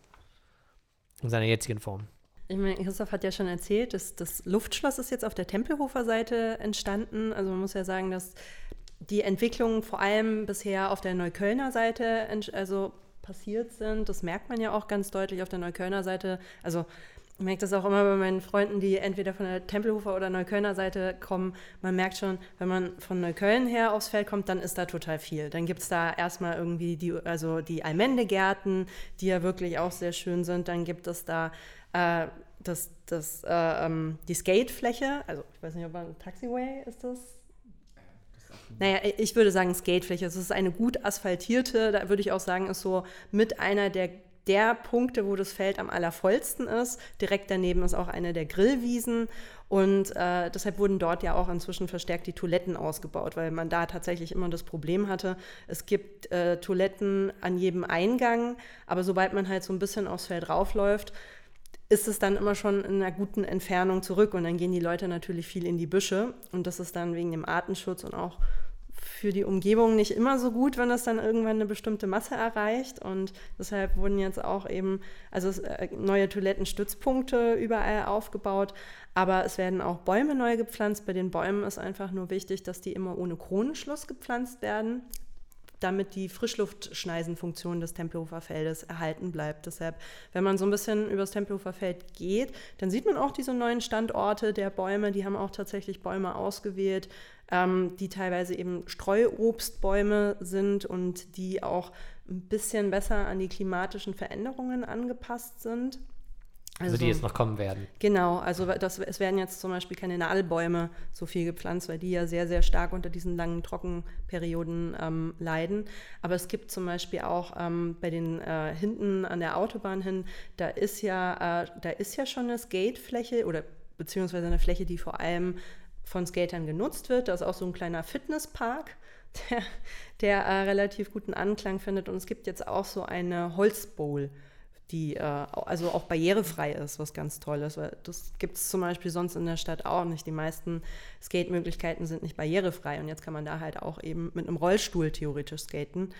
In seiner jetzigen Form. Ich meine, Christoph hat ja schon erzählt, dass das Luftschloss ist jetzt auf der Tempelhofer Seite entstanden. Also man muss ja sagen, dass die Entwicklungen vor allem bisher auf der Neuköllner Seite also passiert sind. Das merkt man ja auch ganz deutlich auf der Neuköllner Seite. Also ich merke das auch immer bei meinen Freunden, die entweder von der Tempelhofer oder Neuköllner Seite kommen. Man merkt schon, wenn man von Neukölln her aufs Feld kommt, dann ist da total viel. Dann gibt es da erstmal irgendwie die, also die Almendegärten, die ja wirklich auch sehr schön sind. Dann gibt es da äh, das, das, äh, ähm, die Skatefläche, also ich weiß nicht, ob man Taxiway ist das. Naja, ich würde sagen Skatefläche. Es ist eine gut asphaltierte, da würde ich auch sagen, ist so mit einer der, der Punkte, wo das Feld am allervollsten ist. Direkt daneben ist auch eine der Grillwiesen. Und äh, deshalb wurden dort ja auch inzwischen verstärkt die Toiletten ausgebaut, weil man da tatsächlich immer das Problem hatte, es gibt äh, Toiletten an jedem Eingang, aber sobald man halt so ein bisschen aufs Feld raufläuft, ist es dann immer schon in einer guten Entfernung zurück und dann gehen die Leute natürlich viel in die Büsche und das ist dann wegen dem Artenschutz und auch für die Umgebung nicht immer so gut, wenn das dann irgendwann eine bestimmte Masse erreicht. Und deshalb wurden jetzt auch eben also äh, neue Toilettenstützpunkte überall aufgebaut, aber es werden auch Bäume neu gepflanzt. Bei den Bäumen ist einfach nur wichtig, dass die immer ohne Kronenschluss gepflanzt werden damit die Frischluftschneisenfunktion des Tempelhofer Feldes erhalten bleibt. Deshalb, wenn man so ein bisschen übers Tempelhofer Feld geht, dann sieht man auch diese neuen Standorte der Bäume. Die haben auch tatsächlich Bäume ausgewählt, ähm, die teilweise eben Streuobstbäume sind und die auch ein bisschen besser an die klimatischen Veränderungen angepasst sind. Also, also, die jetzt noch kommen werden. Genau, also das, es werden jetzt zum Beispiel keine Nadelbäume so viel gepflanzt, weil die ja sehr, sehr stark unter diesen langen Trockenperioden ähm, leiden. Aber es gibt zum Beispiel auch ähm, bei den äh, hinten an der Autobahn hin, da ist ja, äh, da ist ja schon eine Skatefläche oder beziehungsweise eine Fläche, die vor allem von Skatern genutzt wird. Da ist auch so ein kleiner Fitnesspark, der, der äh, relativ guten Anklang findet. Und es gibt jetzt auch so eine Holzbowl, die äh, also auch barrierefrei ist, was ganz toll ist. Weil das gibt es zum Beispiel sonst in der Stadt auch nicht. Die meisten Skate-Möglichkeiten sind nicht barrierefrei und jetzt kann man da halt auch eben mit einem Rollstuhl theoretisch skaten.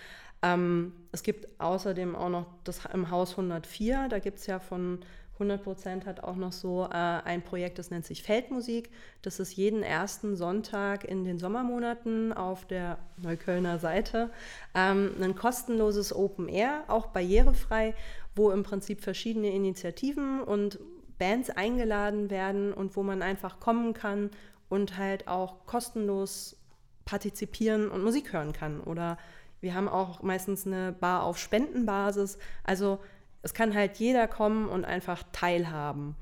Ähm, es gibt außerdem auch noch das im Haus 104, da gibt es ja von 100 Prozent hat auch noch so äh, ein Projekt, das nennt sich Feldmusik. Das ist jeden ersten Sonntag in den Sommermonaten auf der Neuköllner Seite ähm, ein kostenloses Open Air, auch barrierefrei, wo im Prinzip verschiedene Initiativen und Bands eingeladen werden und wo man einfach kommen kann und halt auch kostenlos partizipieren und Musik hören kann. Oder wir haben auch meistens eine Bar auf Spendenbasis. Also es kann halt jeder kommen und einfach teilhaben.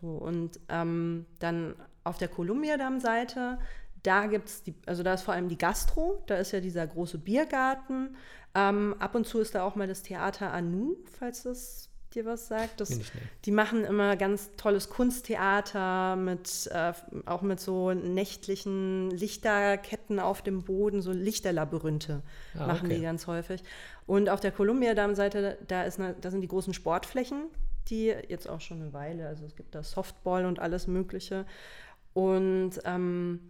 So, und ähm, dann auf der Columbia-Damm-Seite, da gibt es, also da ist vor allem die Gastro, da ist ja dieser große Biergarten. Ähm, ab und zu ist da auch mal das Theater Anu, falls das dir was sagt. Das, die machen immer ganz tolles Kunsttheater mit äh, auch mit so nächtlichen Lichterketten auf dem Boden, so Lichterlabyrinthe ah, machen okay. die ganz häufig. Und auf der Columbia-Damm-Seite, da, da sind die großen Sportflächen, die jetzt auch schon eine Weile, also es gibt da Softball und alles Mögliche. Und ähm,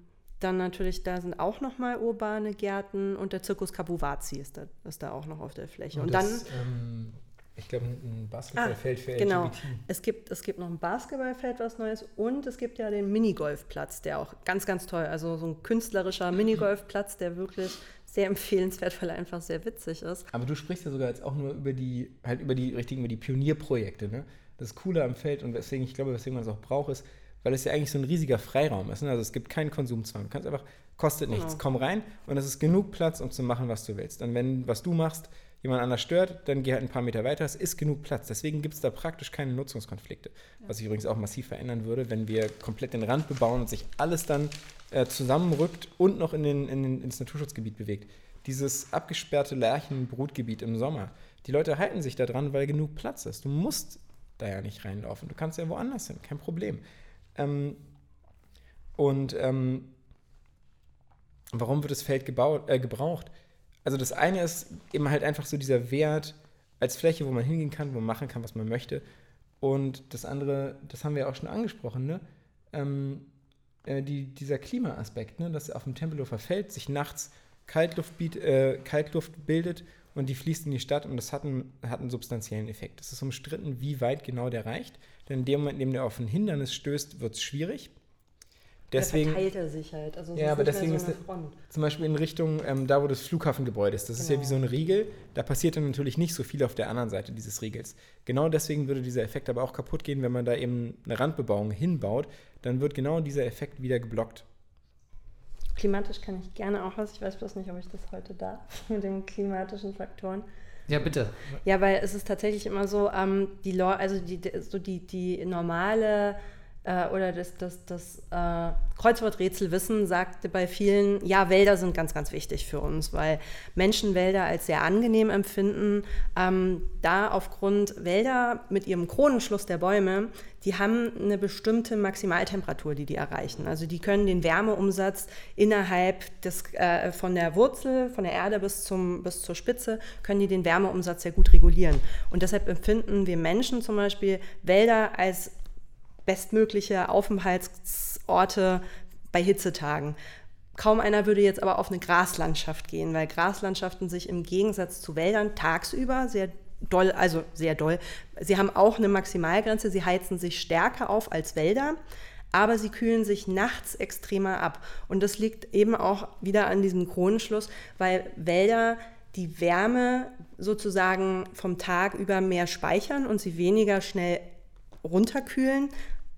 dann natürlich, da sind auch noch mal urbane Gärten und der Zirkus Kabuwazi ist da, ist da auch noch auf der Fläche. Und, und das, dann ähm, ich glaube, ein Basketballfeld ah, für genau. LGBT. Es gibt, es gibt noch ein Basketballfeld, was Neues, und es gibt ja den Minigolfplatz, der auch ganz, ganz toll, also so ein künstlerischer Minigolfplatz, der wirklich sehr empfehlenswert, weil er einfach sehr witzig ist. Aber du sprichst ja sogar jetzt auch nur über die, halt über die richtigen, über die Pionierprojekte, ne? Das Coole am Feld und weswegen, ich glaube, weswegen man es auch braucht, ist, weil es ja eigentlich so ein riesiger Freiraum ist. Ne? Also es gibt keinen Konsumzwang. Du kannst einfach, kostet nichts, genau. komm rein und es ist genug Platz, um zu machen, was du willst. Und wenn, was du machst, jemand anders stört, dann geh halt ein paar Meter weiter. Es ist genug Platz. Deswegen gibt es da praktisch keine Nutzungskonflikte. Ja. Was sich übrigens auch massiv verändern würde, wenn wir komplett den Rand bebauen und sich alles dann äh, zusammenrückt und noch in den, in den, ins Naturschutzgebiet bewegt. Dieses abgesperrte Lärchenbrutgebiet im Sommer. Die Leute halten sich da dran, weil genug Platz ist. Du musst da ja nicht reinlaufen. Du kannst ja woanders hin, kein Problem. Ähm, und ähm, warum wird das Feld gebaut, äh, gebraucht? also das eine ist eben halt einfach so dieser Wert als Fläche, wo man hingehen kann, wo man machen kann, was man möchte. Und das andere, das haben wir auch schon angesprochen, ne? Ähm, äh, die, dieser Klimaaspekt, ne? dass auf dem Tempelhofer Feld sich nachts Kaltluft, äh, Kaltluft bildet und die fließt in die Stadt und das hat einen, hat einen substanziellen Effekt. Es ist umstritten, wie weit genau der reicht. Denn in dem Moment, in dem der auf ein Hindernis stößt, wird es schwierig. Deswegen, da verteilt er sich halt. Also ja, aber deswegen so ist der, zum Beispiel in Richtung, ähm, da wo das Flughafengebäude ist, das genau. ist ja wie so ein Riegel, da passiert dann natürlich nicht so viel auf der anderen Seite dieses Riegels. Genau deswegen würde dieser Effekt aber auch kaputt gehen, wenn man da eben eine Randbebauung hinbaut, dann wird genau dieser Effekt wieder geblockt. Klimatisch kann ich gerne auch was, ich weiß bloß nicht, ob ich das heute darf, mit den klimatischen Faktoren. Ja, bitte. Ja, weil es ist tatsächlich immer so, ähm, die, also die, so die, die normale äh, oder das, das, das äh, Kreuzworträtselwissen sagte bei vielen, ja, Wälder sind ganz, ganz wichtig für uns, weil Menschen Wälder als sehr angenehm empfinden. Ähm, da aufgrund Wälder mit ihrem Kronenschluss der Bäume, die haben eine bestimmte Maximaltemperatur, die die erreichen. Also die können den Wärmeumsatz innerhalb des, äh, von der Wurzel, von der Erde bis, zum, bis zur Spitze, können die den Wärmeumsatz sehr gut regulieren. Und deshalb empfinden wir Menschen zum Beispiel Wälder als bestmögliche Aufenthaltsorte bei Hitzetagen. Kaum einer würde jetzt aber auf eine Graslandschaft gehen, weil Graslandschaften sich im Gegensatz zu Wäldern tagsüber sehr doll, also sehr doll, sie haben auch eine Maximalgrenze, sie heizen sich stärker auf als Wälder, aber sie kühlen sich nachts extremer ab. Und das liegt eben auch wieder an diesem Kronenschluss, weil Wälder die Wärme sozusagen vom Tag über mehr speichern und sie weniger schnell runterkühlen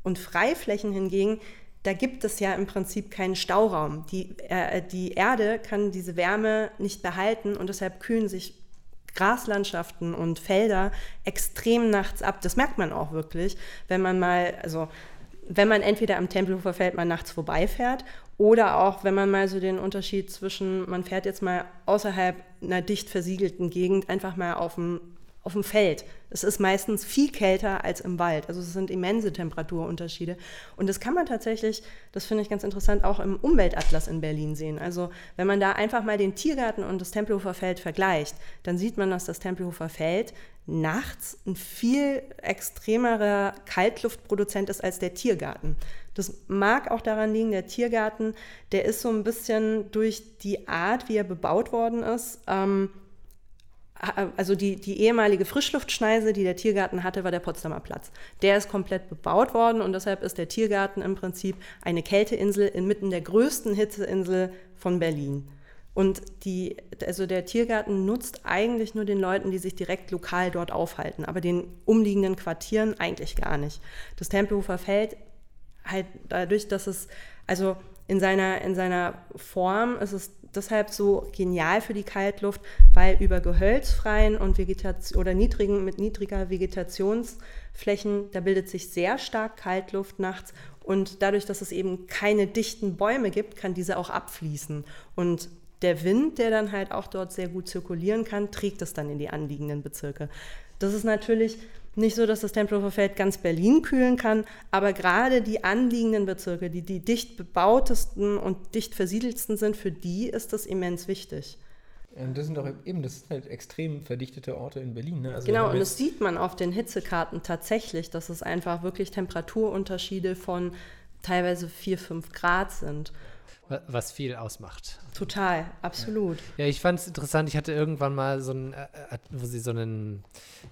und Freiflächen hingegen, da gibt es ja im Prinzip keinen Stauraum. Die, äh, die Erde kann diese Wärme nicht behalten und deshalb kühlen sich Graslandschaften und Felder extrem nachts ab. Das merkt man auch wirklich, wenn man mal, also wenn man entweder am Tempelhofer Feld mal nachts vorbeifährt oder auch wenn man mal so den Unterschied zwischen, man fährt jetzt mal außerhalb einer dicht versiegelten Gegend einfach mal auf dem auf dem Feld. Es ist meistens viel kälter als im Wald. Also es sind immense Temperaturunterschiede. Und das kann man tatsächlich, das finde ich ganz interessant, auch im Umweltatlas in Berlin sehen. Also wenn man da einfach mal den Tiergarten und das Tempelhofer Feld vergleicht, dann sieht man, dass das Tempelhofer Feld nachts ein viel extremerer Kaltluftproduzent ist als der Tiergarten. Das mag auch daran liegen, der Tiergarten, der ist so ein bisschen durch die Art, wie er bebaut worden ist, ähm, also die, die ehemalige Frischluftschneise, die der Tiergarten hatte, war der Potsdamer Platz. Der ist komplett bebaut worden und deshalb ist der Tiergarten im Prinzip eine Kälteinsel inmitten der größten Hitzeinsel von Berlin. Und die, also der Tiergarten nutzt eigentlich nur den Leuten, die sich direkt lokal dort aufhalten, aber den umliegenden Quartieren eigentlich gar nicht. Das Tempelhofer Feld, halt dadurch, dass es, also in seiner, in seiner Form ist es deshalb so genial für die Kaltluft, weil über gehölzfreien und Vegetation oder niedrigen mit niedriger Vegetationsflächen, da bildet sich sehr stark Kaltluft nachts und dadurch, dass es eben keine dichten Bäume gibt, kann diese auch abfließen und der Wind, der dann halt auch dort sehr gut zirkulieren kann, trägt es dann in die anliegenden Bezirke. Das ist natürlich nicht so, dass das Tempelhofer Feld ganz Berlin kühlen kann, aber gerade die anliegenden Bezirke, die die dicht bebautesten und dicht versiedelsten sind, für die ist das immens wichtig. Und das sind doch eben, das sind halt extrem verdichtete Orte in Berlin. Ne? Also genau, und das sieht man auf den Hitzekarten tatsächlich, dass es einfach wirklich Temperaturunterschiede von teilweise 4, 5 Grad sind. Was viel ausmacht. Total, absolut. Ja, ich fand es interessant. Ich hatte irgendwann mal so ein, äh, äh, wo sie so einen,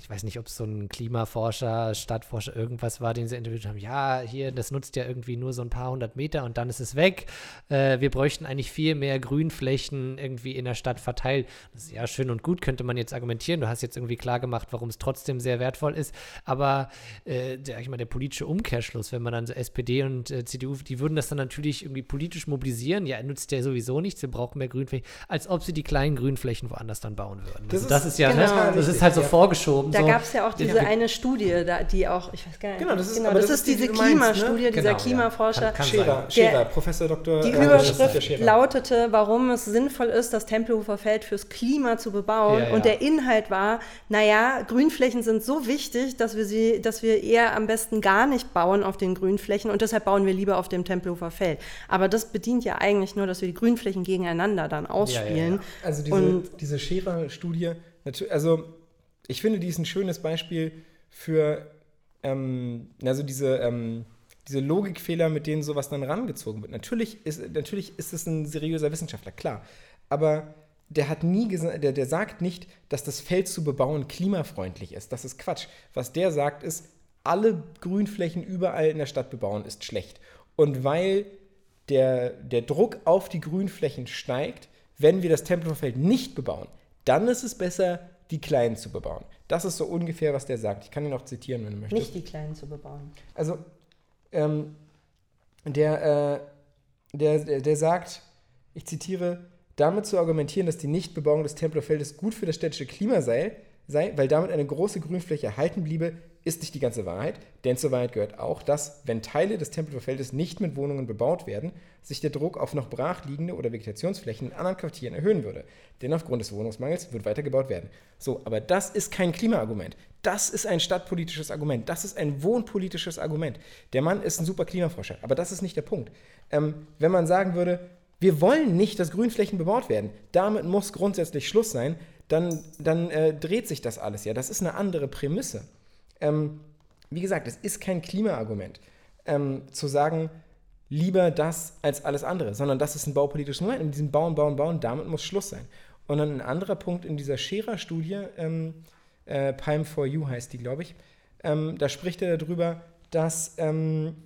ich weiß nicht, ob es so ein Klimaforscher, Stadtforscher, irgendwas war, den sie interviewt haben. Ja, hier, das nutzt ja irgendwie nur so ein paar hundert Meter und dann ist es weg. Äh, wir bräuchten eigentlich viel mehr Grünflächen irgendwie in der Stadt verteilt. Das ist ja schön und gut, könnte man jetzt argumentieren. Du hast jetzt irgendwie klar gemacht, warum es trotzdem sehr wertvoll ist. Aber äh, der, ich meine, der politische Umkehrschluss, wenn man dann so SPD und äh, CDU, die würden das dann natürlich irgendwie politisch mobilisieren ja, nutzt ja sowieso nichts, wir brauchen mehr Grünflächen, als ob sie die kleinen Grünflächen woanders dann bauen würden. Das, also das ist, ist, ja, genau. ne, das ist halt so ja. vorgeschoben. Da so. gab es ja auch diese ja. eine Studie, da, die auch, ich weiß gar nicht. Genau, das ist, genau, das ist, ist diese Klimastudie, ne? dieser genau, Klimaforscher. Kann, kann Scherer, Scherer, Professor Dr. Die äh, Überschrift lautete, warum es sinnvoll ist, das Tempelhofer Feld fürs Klima zu bebauen. Und der Inhalt war, naja, Grünflächen sind so wichtig, dass wir sie, dass wir eher am besten gar nicht bauen auf den Grünflächen und deshalb bauen wir lieber auf dem Tempelhofer Feld. Aber das bedient ja eigentlich nur, dass wir die Grünflächen gegeneinander dann ausspielen. Ja, ja. Also diese, diese Scherer-Studie, also ich finde, die ist ein schönes Beispiel für ähm, also diese, ähm, diese Logikfehler, mit denen sowas dann rangezogen wird. Natürlich ist, natürlich ist es ein seriöser Wissenschaftler, klar. Aber der hat nie gesagt, der, der sagt nicht, dass das Feld zu bebauen klimafreundlich ist. Das ist Quatsch. Was der sagt, ist, alle Grünflächen überall in der Stadt bebauen ist schlecht. Und weil der, der Druck auf die Grünflächen steigt, wenn wir das Tempelhofer nicht bebauen, dann ist es besser, die Kleinen zu bebauen. Das ist so ungefähr, was der sagt. Ich kann ihn noch zitieren, wenn du möchtest. Nicht die Kleinen zu bebauen. Also, ähm, der, äh, der, der, der sagt, ich zitiere, damit zu argumentieren, dass die Nichtbebauung des Tempelfeldes gut für das städtische Klima sei, sei, weil damit eine große Grünfläche erhalten bliebe, ist nicht die ganze Wahrheit, denn zur Wahrheit gehört auch, dass, wenn Teile des Tempelfeldes nicht mit Wohnungen bebaut werden, sich der Druck auf noch brachliegende oder Vegetationsflächen in anderen Quartieren erhöhen würde. Denn aufgrund des Wohnungsmangels wird weiter gebaut werden. So, aber das ist kein Klimaargument. Das ist ein stadtpolitisches Argument. Das ist ein wohnpolitisches Argument. Der Mann ist ein super Klimaforscher, aber das ist nicht der Punkt. Ähm, wenn man sagen würde, wir wollen nicht, dass Grünflächen bebaut werden, damit muss grundsätzlich Schluss sein, dann, dann äh, dreht sich das alles ja. Das ist eine andere Prämisse. Ähm, wie gesagt, es ist kein Klimaargument, ähm, zu sagen, lieber das als alles andere, sondern das ist ein baupolitisches Moment. In diesem Bauen, Bauen, Bauen, damit muss Schluss sein. Und dann ein anderer Punkt in dieser Scherer-Studie, ähm, äh, Palm for You heißt die, glaube ich, ähm, da spricht er darüber, dass ähm,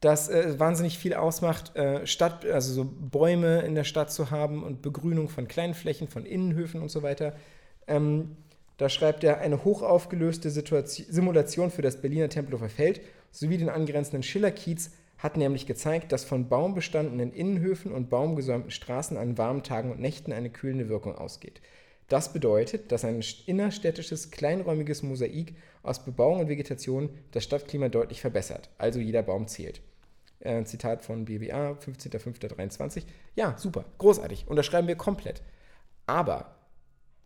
das äh, wahnsinnig viel ausmacht, äh, Stadt, also so Bäume in der Stadt zu haben und Begrünung von kleinen Flächen, von Innenhöfen und so weiter. Ähm, da schreibt er eine hochaufgelöste Situation, Simulation für das Berliner Tempelhofer Feld sowie den angrenzenden Schillerkiez hat nämlich gezeigt, dass von baumbestandenen Innenhöfen und baumgesäumten Straßen an warmen Tagen und Nächten eine kühlende Wirkung ausgeht. Das bedeutet, dass ein innerstädtisches, kleinräumiges Mosaik aus Bebauung und Vegetation das Stadtklima deutlich verbessert. Also jeder Baum zählt. Äh, Zitat von BBA, 15.05.23. Ja, super, großartig. Unterschreiben wir komplett. Aber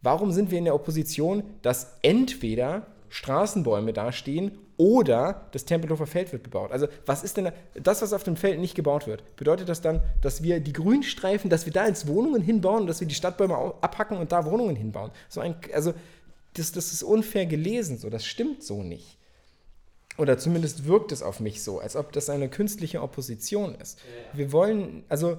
Warum sind wir in der Opposition, dass entweder Straßenbäume dastehen oder das Tempelhofer Feld wird bebaut. Also was ist denn da, das, was auf dem Feld nicht gebaut wird? Bedeutet das dann, dass wir die Grünstreifen, dass wir da jetzt Wohnungen hinbauen, dass wir die Stadtbäume abhacken und da Wohnungen hinbauen? So ein, also das, das ist unfair gelesen, so das stimmt so nicht. Oder zumindest wirkt es auf mich so, als ob das eine künstliche Opposition ist. Wir wollen, also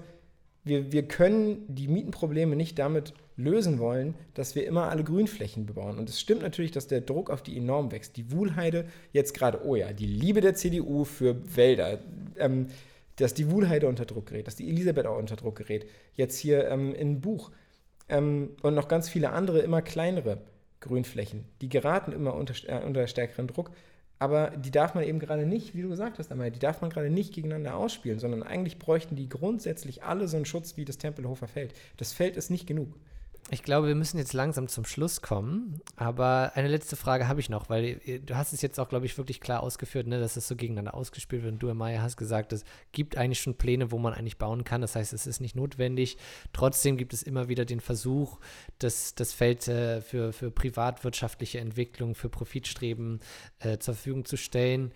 wir, wir können die Mietenprobleme nicht damit lösen wollen, dass wir immer alle Grünflächen bebauen. Und es stimmt natürlich, dass der Druck auf die enorm wächst. Die Wuhlheide jetzt gerade, oh ja, die Liebe der CDU für Wälder, ähm, dass die Wuhlheide unter Druck gerät, dass die Elisabeth auch unter Druck gerät. Jetzt hier ähm, in Buch. Ähm, und noch ganz viele andere, immer kleinere Grünflächen. Die geraten immer unter, äh, unter stärkeren Druck. Aber die darf man eben gerade nicht, wie du gesagt hast, einmal, die darf man gerade nicht gegeneinander ausspielen, sondern eigentlich bräuchten die grundsätzlich alle so einen Schutz wie das Tempelhofer Feld. Das Feld ist nicht genug. Ich glaube, wir müssen jetzt langsam zum Schluss kommen. Aber eine letzte Frage habe ich noch, weil du hast es jetzt auch, glaube ich, wirklich klar ausgeführt, ne, dass es so gegeneinander ausgespielt wird. Und du, Maya, hast gesagt, es gibt eigentlich schon Pläne, wo man eigentlich bauen kann. Das heißt, es ist nicht notwendig. Trotzdem gibt es immer wieder den Versuch, das, das Feld äh, für, für privatwirtschaftliche Entwicklung, für Profitstreben äh, zur Verfügung zu stellen.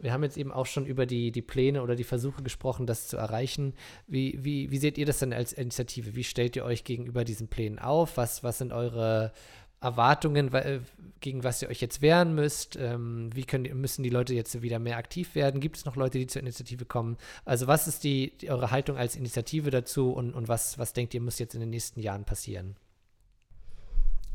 Wir haben jetzt eben auch schon über die, die Pläne oder die Versuche gesprochen, das zu erreichen. Wie, wie, wie seht ihr das denn als Initiative? Wie stellt ihr euch gegenüber diesen Plänen auf? Was, was sind eure Erwartungen, äh, gegen was ihr euch jetzt wehren müsst? Ähm, wie können, müssen die Leute jetzt wieder mehr aktiv werden? Gibt es noch Leute, die zur Initiative kommen? Also was ist die, eure Haltung als Initiative dazu und, und was, was denkt ihr, muss jetzt in den nächsten Jahren passieren?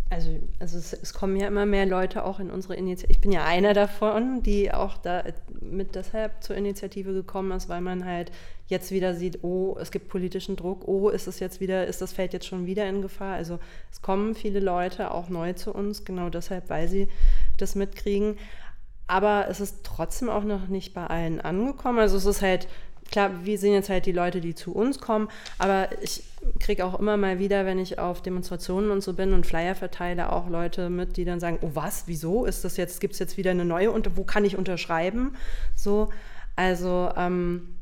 Also, also es, es, kommen ja immer mehr Leute auch in unsere Initiative. Ich bin ja einer davon, die auch da mit deshalb zur Initiative gekommen ist, weil man halt jetzt wieder sieht, oh, es gibt politischen Druck, oh, ist es jetzt wieder, ist das Feld jetzt schon wieder in Gefahr? Also es kommen viele Leute auch neu zu uns, genau deshalb, weil sie das mitkriegen. Aber es ist trotzdem auch noch nicht bei allen angekommen. Also es ist halt klar, wir sehen jetzt halt die Leute, die zu uns kommen, aber ich kriege auch immer mal wieder, wenn ich auf Demonstrationen und so bin und Flyer verteile, auch Leute mit, die dann sagen, oh was, wieso ist das jetzt, gibt es jetzt wieder eine neue und wo kann ich unterschreiben? So, also ähm,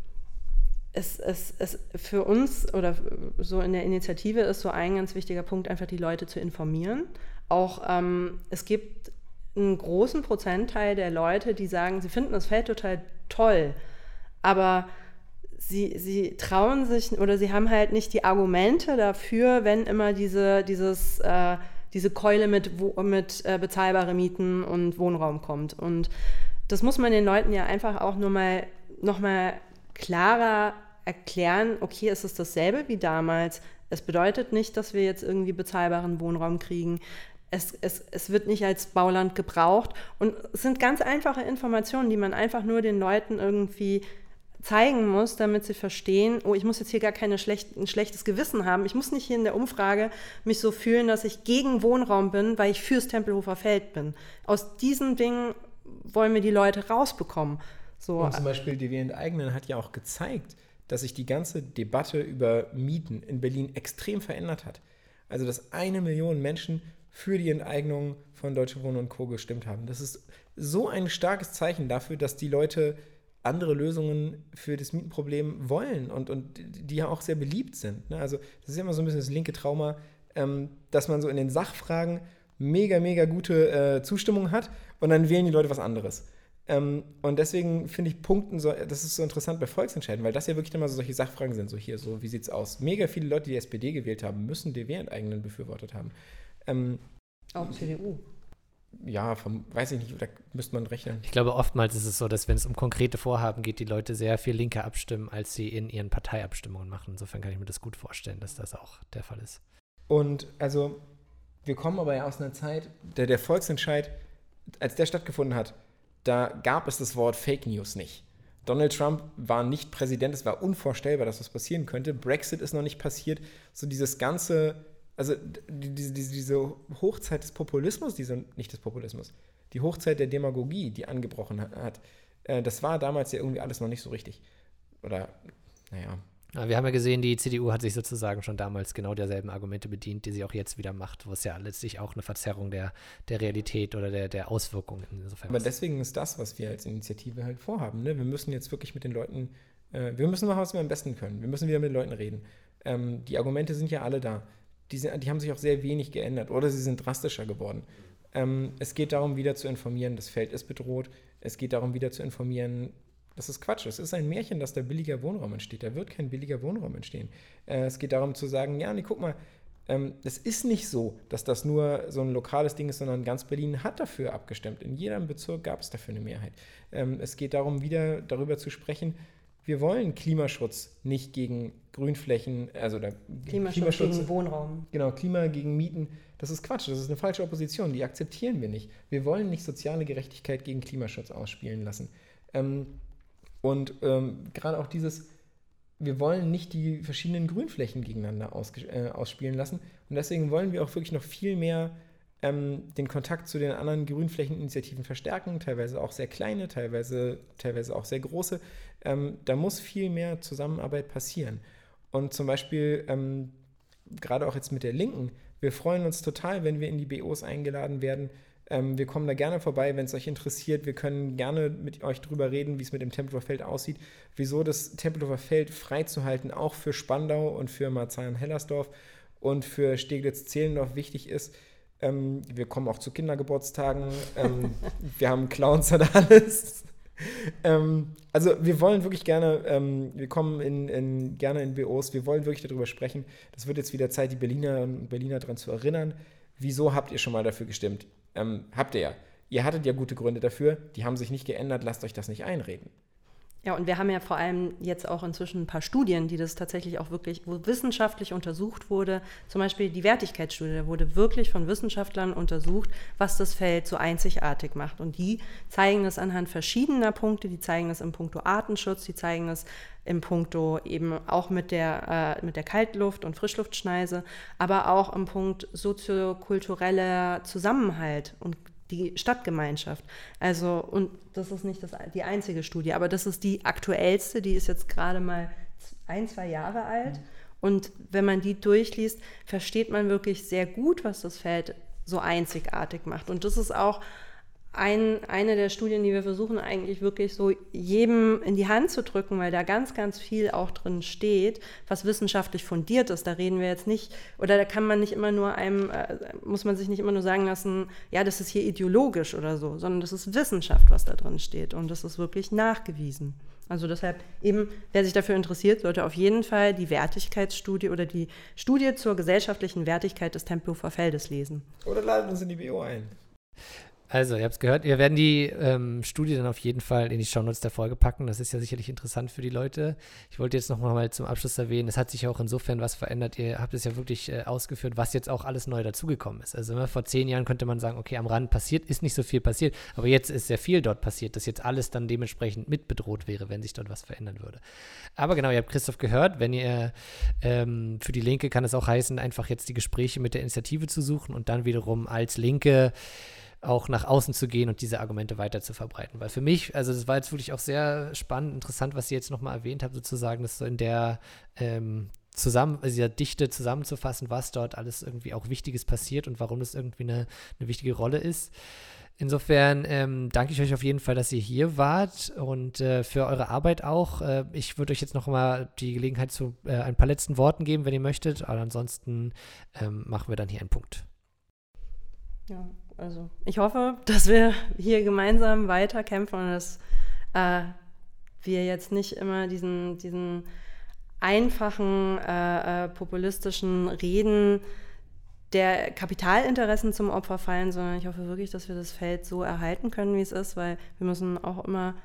es, es, es für uns oder so in der Initiative ist so ein ganz wichtiger Punkt, einfach die Leute zu informieren. Auch ähm, es gibt einen großen Prozentteil der Leute, die sagen, sie finden das Feld total toll, aber sie, sie trauen sich oder sie haben halt nicht die Argumente dafür, wenn immer diese, dieses, äh, diese Keule mit, mit äh, bezahlbare Mieten und Wohnraum kommt. Und das muss man den Leuten ja einfach auch nur mal noch mal klarer erklären, okay, es ist dasselbe wie damals. Es bedeutet nicht, dass wir jetzt irgendwie bezahlbaren Wohnraum kriegen. Es, es, es, wird nicht als Bauland gebraucht. Und es sind ganz einfache Informationen, die man einfach nur den Leuten irgendwie zeigen muss, damit sie verstehen, oh, ich muss jetzt hier gar keine schlecht, schlechtes Gewissen haben. Ich muss nicht hier in der Umfrage mich so fühlen, dass ich gegen Wohnraum bin, weil ich fürs Tempelhofer Feld bin. Aus diesen Dingen wollen wir die Leute rausbekommen. So. Und zum Beispiel die Wir enteignen hat ja auch gezeigt, dass sich die ganze Debatte über Mieten in Berlin extrem verändert hat. Also dass eine Million Menschen für die Enteignung von Deutsche Wohnen und Co. gestimmt haben. Das ist so ein starkes Zeichen dafür, dass die Leute andere Lösungen für das Mietenproblem wollen und, und die ja auch sehr beliebt sind. Ne? Also das ist immer so ein bisschen das linke Trauma, ähm, dass man so in den Sachfragen mega, mega gute äh, Zustimmung hat und dann wählen die Leute was anderes. Ähm, und deswegen finde ich Punkten so, das ist so interessant bei Volksentscheiden, weil das ja wirklich immer so solche Sachfragen sind, so hier, so wie sieht's aus? Mega viele Leute, die SPD gewählt haben, müssen DW-Enteignen befürwortet haben. Ähm, auch CDU ja, vom, weiß ich nicht, da müsste man rechnen. Ich glaube, oftmals ist es so, dass wenn es um konkrete Vorhaben geht, die Leute sehr viel linker abstimmen, als sie in ihren Parteiabstimmungen machen. Insofern kann ich mir das gut vorstellen, dass das auch der Fall ist. Und also, wir kommen aber ja aus einer Zeit, der, der Volksentscheid, als der stattgefunden hat, da gab es das Wort Fake News nicht. Donald Trump war nicht Präsident, es war unvorstellbar, dass das passieren könnte. Brexit ist noch nicht passiert. So dieses ganze also diese, diese, diese Hochzeit des Populismus, diese, nicht des Populismus, die Hochzeit der Demagogie, die angebrochen hat, äh, das war damals ja irgendwie alles noch nicht so richtig. Oder, naja. Ja, wir haben ja gesehen, die CDU hat sich sozusagen schon damals genau derselben Argumente bedient, die sie auch jetzt wieder macht, wo es ja letztlich auch eine Verzerrung der, der Realität oder der, der Auswirkungen insofern Aber deswegen ist das, was wir als Initiative halt vorhaben. Ne? Wir müssen jetzt wirklich mit den Leuten, äh, wir müssen machen, was wir am besten können. Wir müssen wieder mit den Leuten reden. Ähm, die Argumente sind ja alle da die, sind, die haben sich auch sehr wenig geändert oder sie sind drastischer geworden. Ähm, es geht darum, wieder zu informieren, das Feld ist bedroht. Es geht darum, wieder zu informieren, das ist Quatsch. Das ist ein Märchen, dass da billiger Wohnraum entsteht. Da wird kein billiger Wohnraum entstehen. Äh, es geht darum zu sagen, ja, nee, guck mal, ähm, es ist nicht so, dass das nur so ein lokales Ding ist, sondern ganz Berlin hat dafür abgestimmt. In jedem Bezirk gab es dafür eine Mehrheit. Ähm, es geht darum, wieder darüber zu sprechen, wir wollen Klimaschutz nicht gegen Grünflächen, also der Klimaschutz, Klimaschutz gegen Wohnraum. Genau, Klima gegen Mieten. Das ist Quatsch, das ist eine falsche Opposition, die akzeptieren wir nicht. Wir wollen nicht soziale Gerechtigkeit gegen Klimaschutz ausspielen lassen. Ähm, und ähm, gerade auch dieses, wir wollen nicht die verschiedenen Grünflächen gegeneinander aus, äh, ausspielen lassen. Und deswegen wollen wir auch wirklich noch viel mehr ähm, den Kontakt zu den anderen Grünflächeninitiativen verstärken, teilweise auch sehr kleine, teilweise, teilweise auch sehr große. Ähm, da muss viel mehr Zusammenarbeit passieren. Und zum Beispiel, ähm, gerade auch jetzt mit der Linken, wir freuen uns total, wenn wir in die BOs eingeladen werden, ähm, wir kommen da gerne vorbei, wenn es euch interessiert. Wir können gerne mit euch drüber reden, wie es mit dem Tempelhofer Feld aussieht, wieso das Tempelhofer Feld freizuhalten auch für Spandau und für Marzahn-Hellersdorf und für Steglitz-Zehlendorf wichtig ist. Ähm, wir kommen auch zu Kindergeburtstagen. Ähm, wir haben Clowns und alles. Ähm, also wir wollen wirklich gerne, ähm, wir kommen in, in, gerne in BOs, wir wollen wirklich darüber sprechen. Das wird jetzt wieder Zeit, die Berliner und Berliner daran zu erinnern. Wieso habt ihr schon mal dafür gestimmt? Ähm, habt ihr ja. Ihr hattet ja gute Gründe dafür, die haben sich nicht geändert, lasst euch das nicht einreden. Ja, und wir haben ja vor allem jetzt auch inzwischen ein paar Studien, die das tatsächlich auch wirklich, wo wissenschaftlich untersucht wurde. Zum Beispiel die Wertigkeitsstudie, da wurde wirklich von Wissenschaftlern untersucht, was das Feld so einzigartig macht. Und die zeigen das anhand verschiedener Punkte, die zeigen das im Punkto Artenschutz, die zeigen das im Punkto eben auch mit der, äh, mit der Kaltluft- und Frischluftschneise, aber auch im Punkt soziokultureller Zusammenhalt und die Stadtgemeinschaft. Also, und das ist nicht das, die einzige Studie, aber das ist die aktuellste, die ist jetzt gerade mal ein, zwei Jahre alt. Und wenn man die durchliest, versteht man wirklich sehr gut, was das Feld so einzigartig macht. Und das ist auch ein, eine der Studien, die wir versuchen eigentlich wirklich so jedem in die Hand zu drücken, weil da ganz, ganz viel auch drin steht, was wissenschaftlich fundiert ist. Da reden wir jetzt nicht, oder da kann man nicht immer nur einem, äh, muss man sich nicht immer nur sagen lassen, ja, das ist hier ideologisch oder so, sondern das ist Wissenschaft, was da drin steht und das ist wirklich nachgewiesen. Also deshalb eben, wer sich dafür interessiert, sollte auf jeden Fall die Wertigkeitsstudie oder die Studie zur gesellschaftlichen Wertigkeit des Tempelhofer Feldes lesen. Oder laden uns in die BO ein. Also, ihr habt es gehört. Wir werden die ähm, Studie dann auf jeden Fall in die Shownotes der Folge packen. Das ist ja sicherlich interessant für die Leute. Ich wollte jetzt noch mal zum Abschluss erwähnen, es hat sich auch insofern was verändert. Ihr habt es ja wirklich äh, ausgeführt, was jetzt auch alles neu dazugekommen ist. Also immer vor zehn Jahren könnte man sagen, okay, am Rand passiert, ist nicht so viel passiert. Aber jetzt ist sehr viel dort passiert, dass jetzt alles dann dementsprechend mit bedroht wäre, wenn sich dort was verändern würde. Aber genau, ihr habt Christoph gehört. Wenn ihr ähm, für die Linke kann es auch heißen, einfach jetzt die Gespräche mit der Initiative zu suchen und dann wiederum als Linke auch nach außen zu gehen und diese Argumente weiter zu verbreiten. Weil für mich, also das war jetzt wirklich auch sehr spannend, interessant, was Sie jetzt nochmal erwähnt haben, sozusagen, das so in der ähm, zusammen, also dieser Dichte zusammenzufassen, was dort alles irgendwie auch Wichtiges passiert und warum das irgendwie eine, eine wichtige Rolle ist. Insofern ähm, danke ich euch auf jeden Fall, dass ihr hier wart und äh, für eure Arbeit auch. Äh, ich würde euch jetzt noch mal die Gelegenheit zu äh, ein paar letzten Worten geben, wenn ihr möchtet, aber ansonsten ähm, machen wir dann hier einen Punkt. Ja, also ich hoffe, dass wir hier gemeinsam weiterkämpfen und dass äh, wir jetzt nicht immer diesen, diesen einfachen äh, äh, populistischen Reden der Kapitalinteressen zum Opfer fallen, sondern ich hoffe wirklich, dass wir das Feld so erhalten können, wie es ist, weil wir müssen auch immer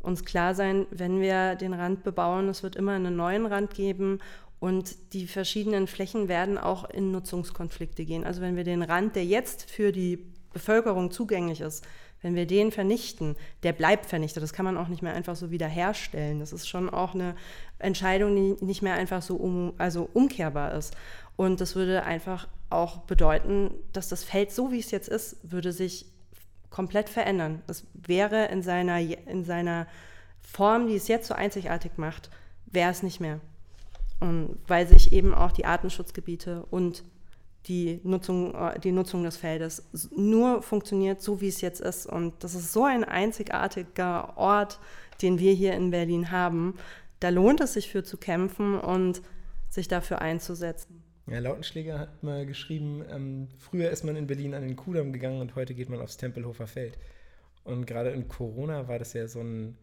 uns klar sein, wenn wir den Rand bebauen, es wird immer einen neuen Rand geben und die verschiedenen Flächen werden auch in Nutzungskonflikte gehen. Also wenn wir den Rand, der jetzt für die Bevölkerung zugänglich ist, wenn wir den vernichten, der bleibt vernichtet. Das kann man auch nicht mehr einfach so wiederherstellen. Das ist schon auch eine Entscheidung, die nicht mehr einfach so um, also umkehrbar ist. Und das würde einfach auch bedeuten, dass das Feld, so wie es jetzt ist, würde sich komplett verändern. Das wäre in seiner, in seiner Form, die es jetzt so einzigartig macht, wäre es nicht mehr. Und weil sich eben auch die Artenschutzgebiete und die Nutzung, äh, die Nutzung des Feldes nur funktioniert, so wie es jetzt ist. Und das ist so ein einzigartiger Ort, den wir hier in Berlin haben. Da lohnt es sich für zu kämpfen und sich dafür einzusetzen. Ja, Lautenschläger hat mal geschrieben, ähm, früher ist man in Berlin an den Kudamm gegangen und heute geht man aufs Tempelhofer Feld. Und gerade in Corona war das ja so ein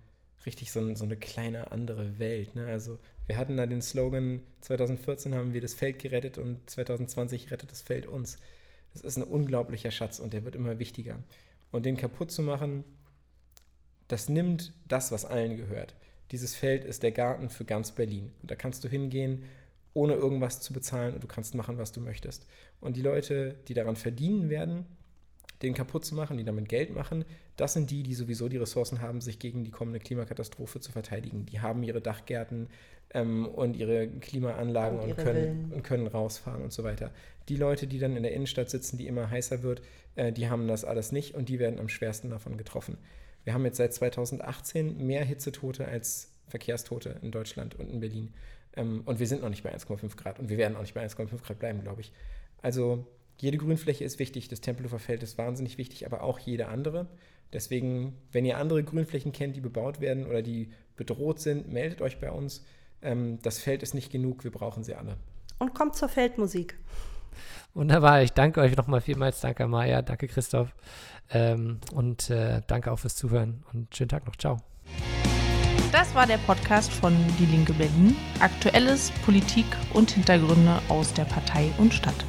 richtig so, ein, so eine kleine andere Welt. Ne? Also wir hatten da den Slogan, 2014 haben wir das Feld gerettet und 2020 rettet das Feld uns. Das ist ein unglaublicher Schatz und der wird immer wichtiger. Und den kaputt zu machen, das nimmt das, was allen gehört. Dieses Feld ist der Garten für ganz Berlin. Und da kannst du hingehen, ohne irgendwas zu bezahlen und du kannst machen, was du möchtest. Und die Leute, die daran verdienen werden, den kaputt zu machen, die damit Geld machen, das sind die, die sowieso die Ressourcen haben, sich gegen die kommende Klimakatastrophe zu verteidigen. Die haben ihre Dachgärten ähm, und ihre Klimaanlagen und, und, können, und, können, rausfahren und so weiter. Die Leute, die dann in der Innenstadt sitzen, die immer heißer wird, äh, die haben das alles nicht und die werden am schwersten davon getroffen. Wir haben jetzt seit 2018 mehr Hitzetote als Verkehrstote in Deutschland und in Berlin. Ähm, und wir sind noch nicht bei 1,5 Grad und wir werden auch nicht bei 1,5 Grad bleiben, glaube ich. Also jede Grünfläche ist wichtig, das Tempelhofer Feld ist wahnsinnig wichtig, aber auch jede andere. Deswegen, wenn ihr andere Grünflächen kennt, die bebaut werden oder die bedroht sind, meldet euch bei uns. Ähm, das Feld ist nicht genug, wir brauchen sie alle. Und kommt zur Feldmusik. Wunderbar, ich danke euch nochmal vielmals. Danke, Maja, danke, Christoph. Ähm, und äh, danke auch fürs Zuhören und schönen Tag noch. Ciao. Das war der Podcast von Die Linke Berlin. Aktuelles, Politik und Hintergründe aus der Partei und Stadt.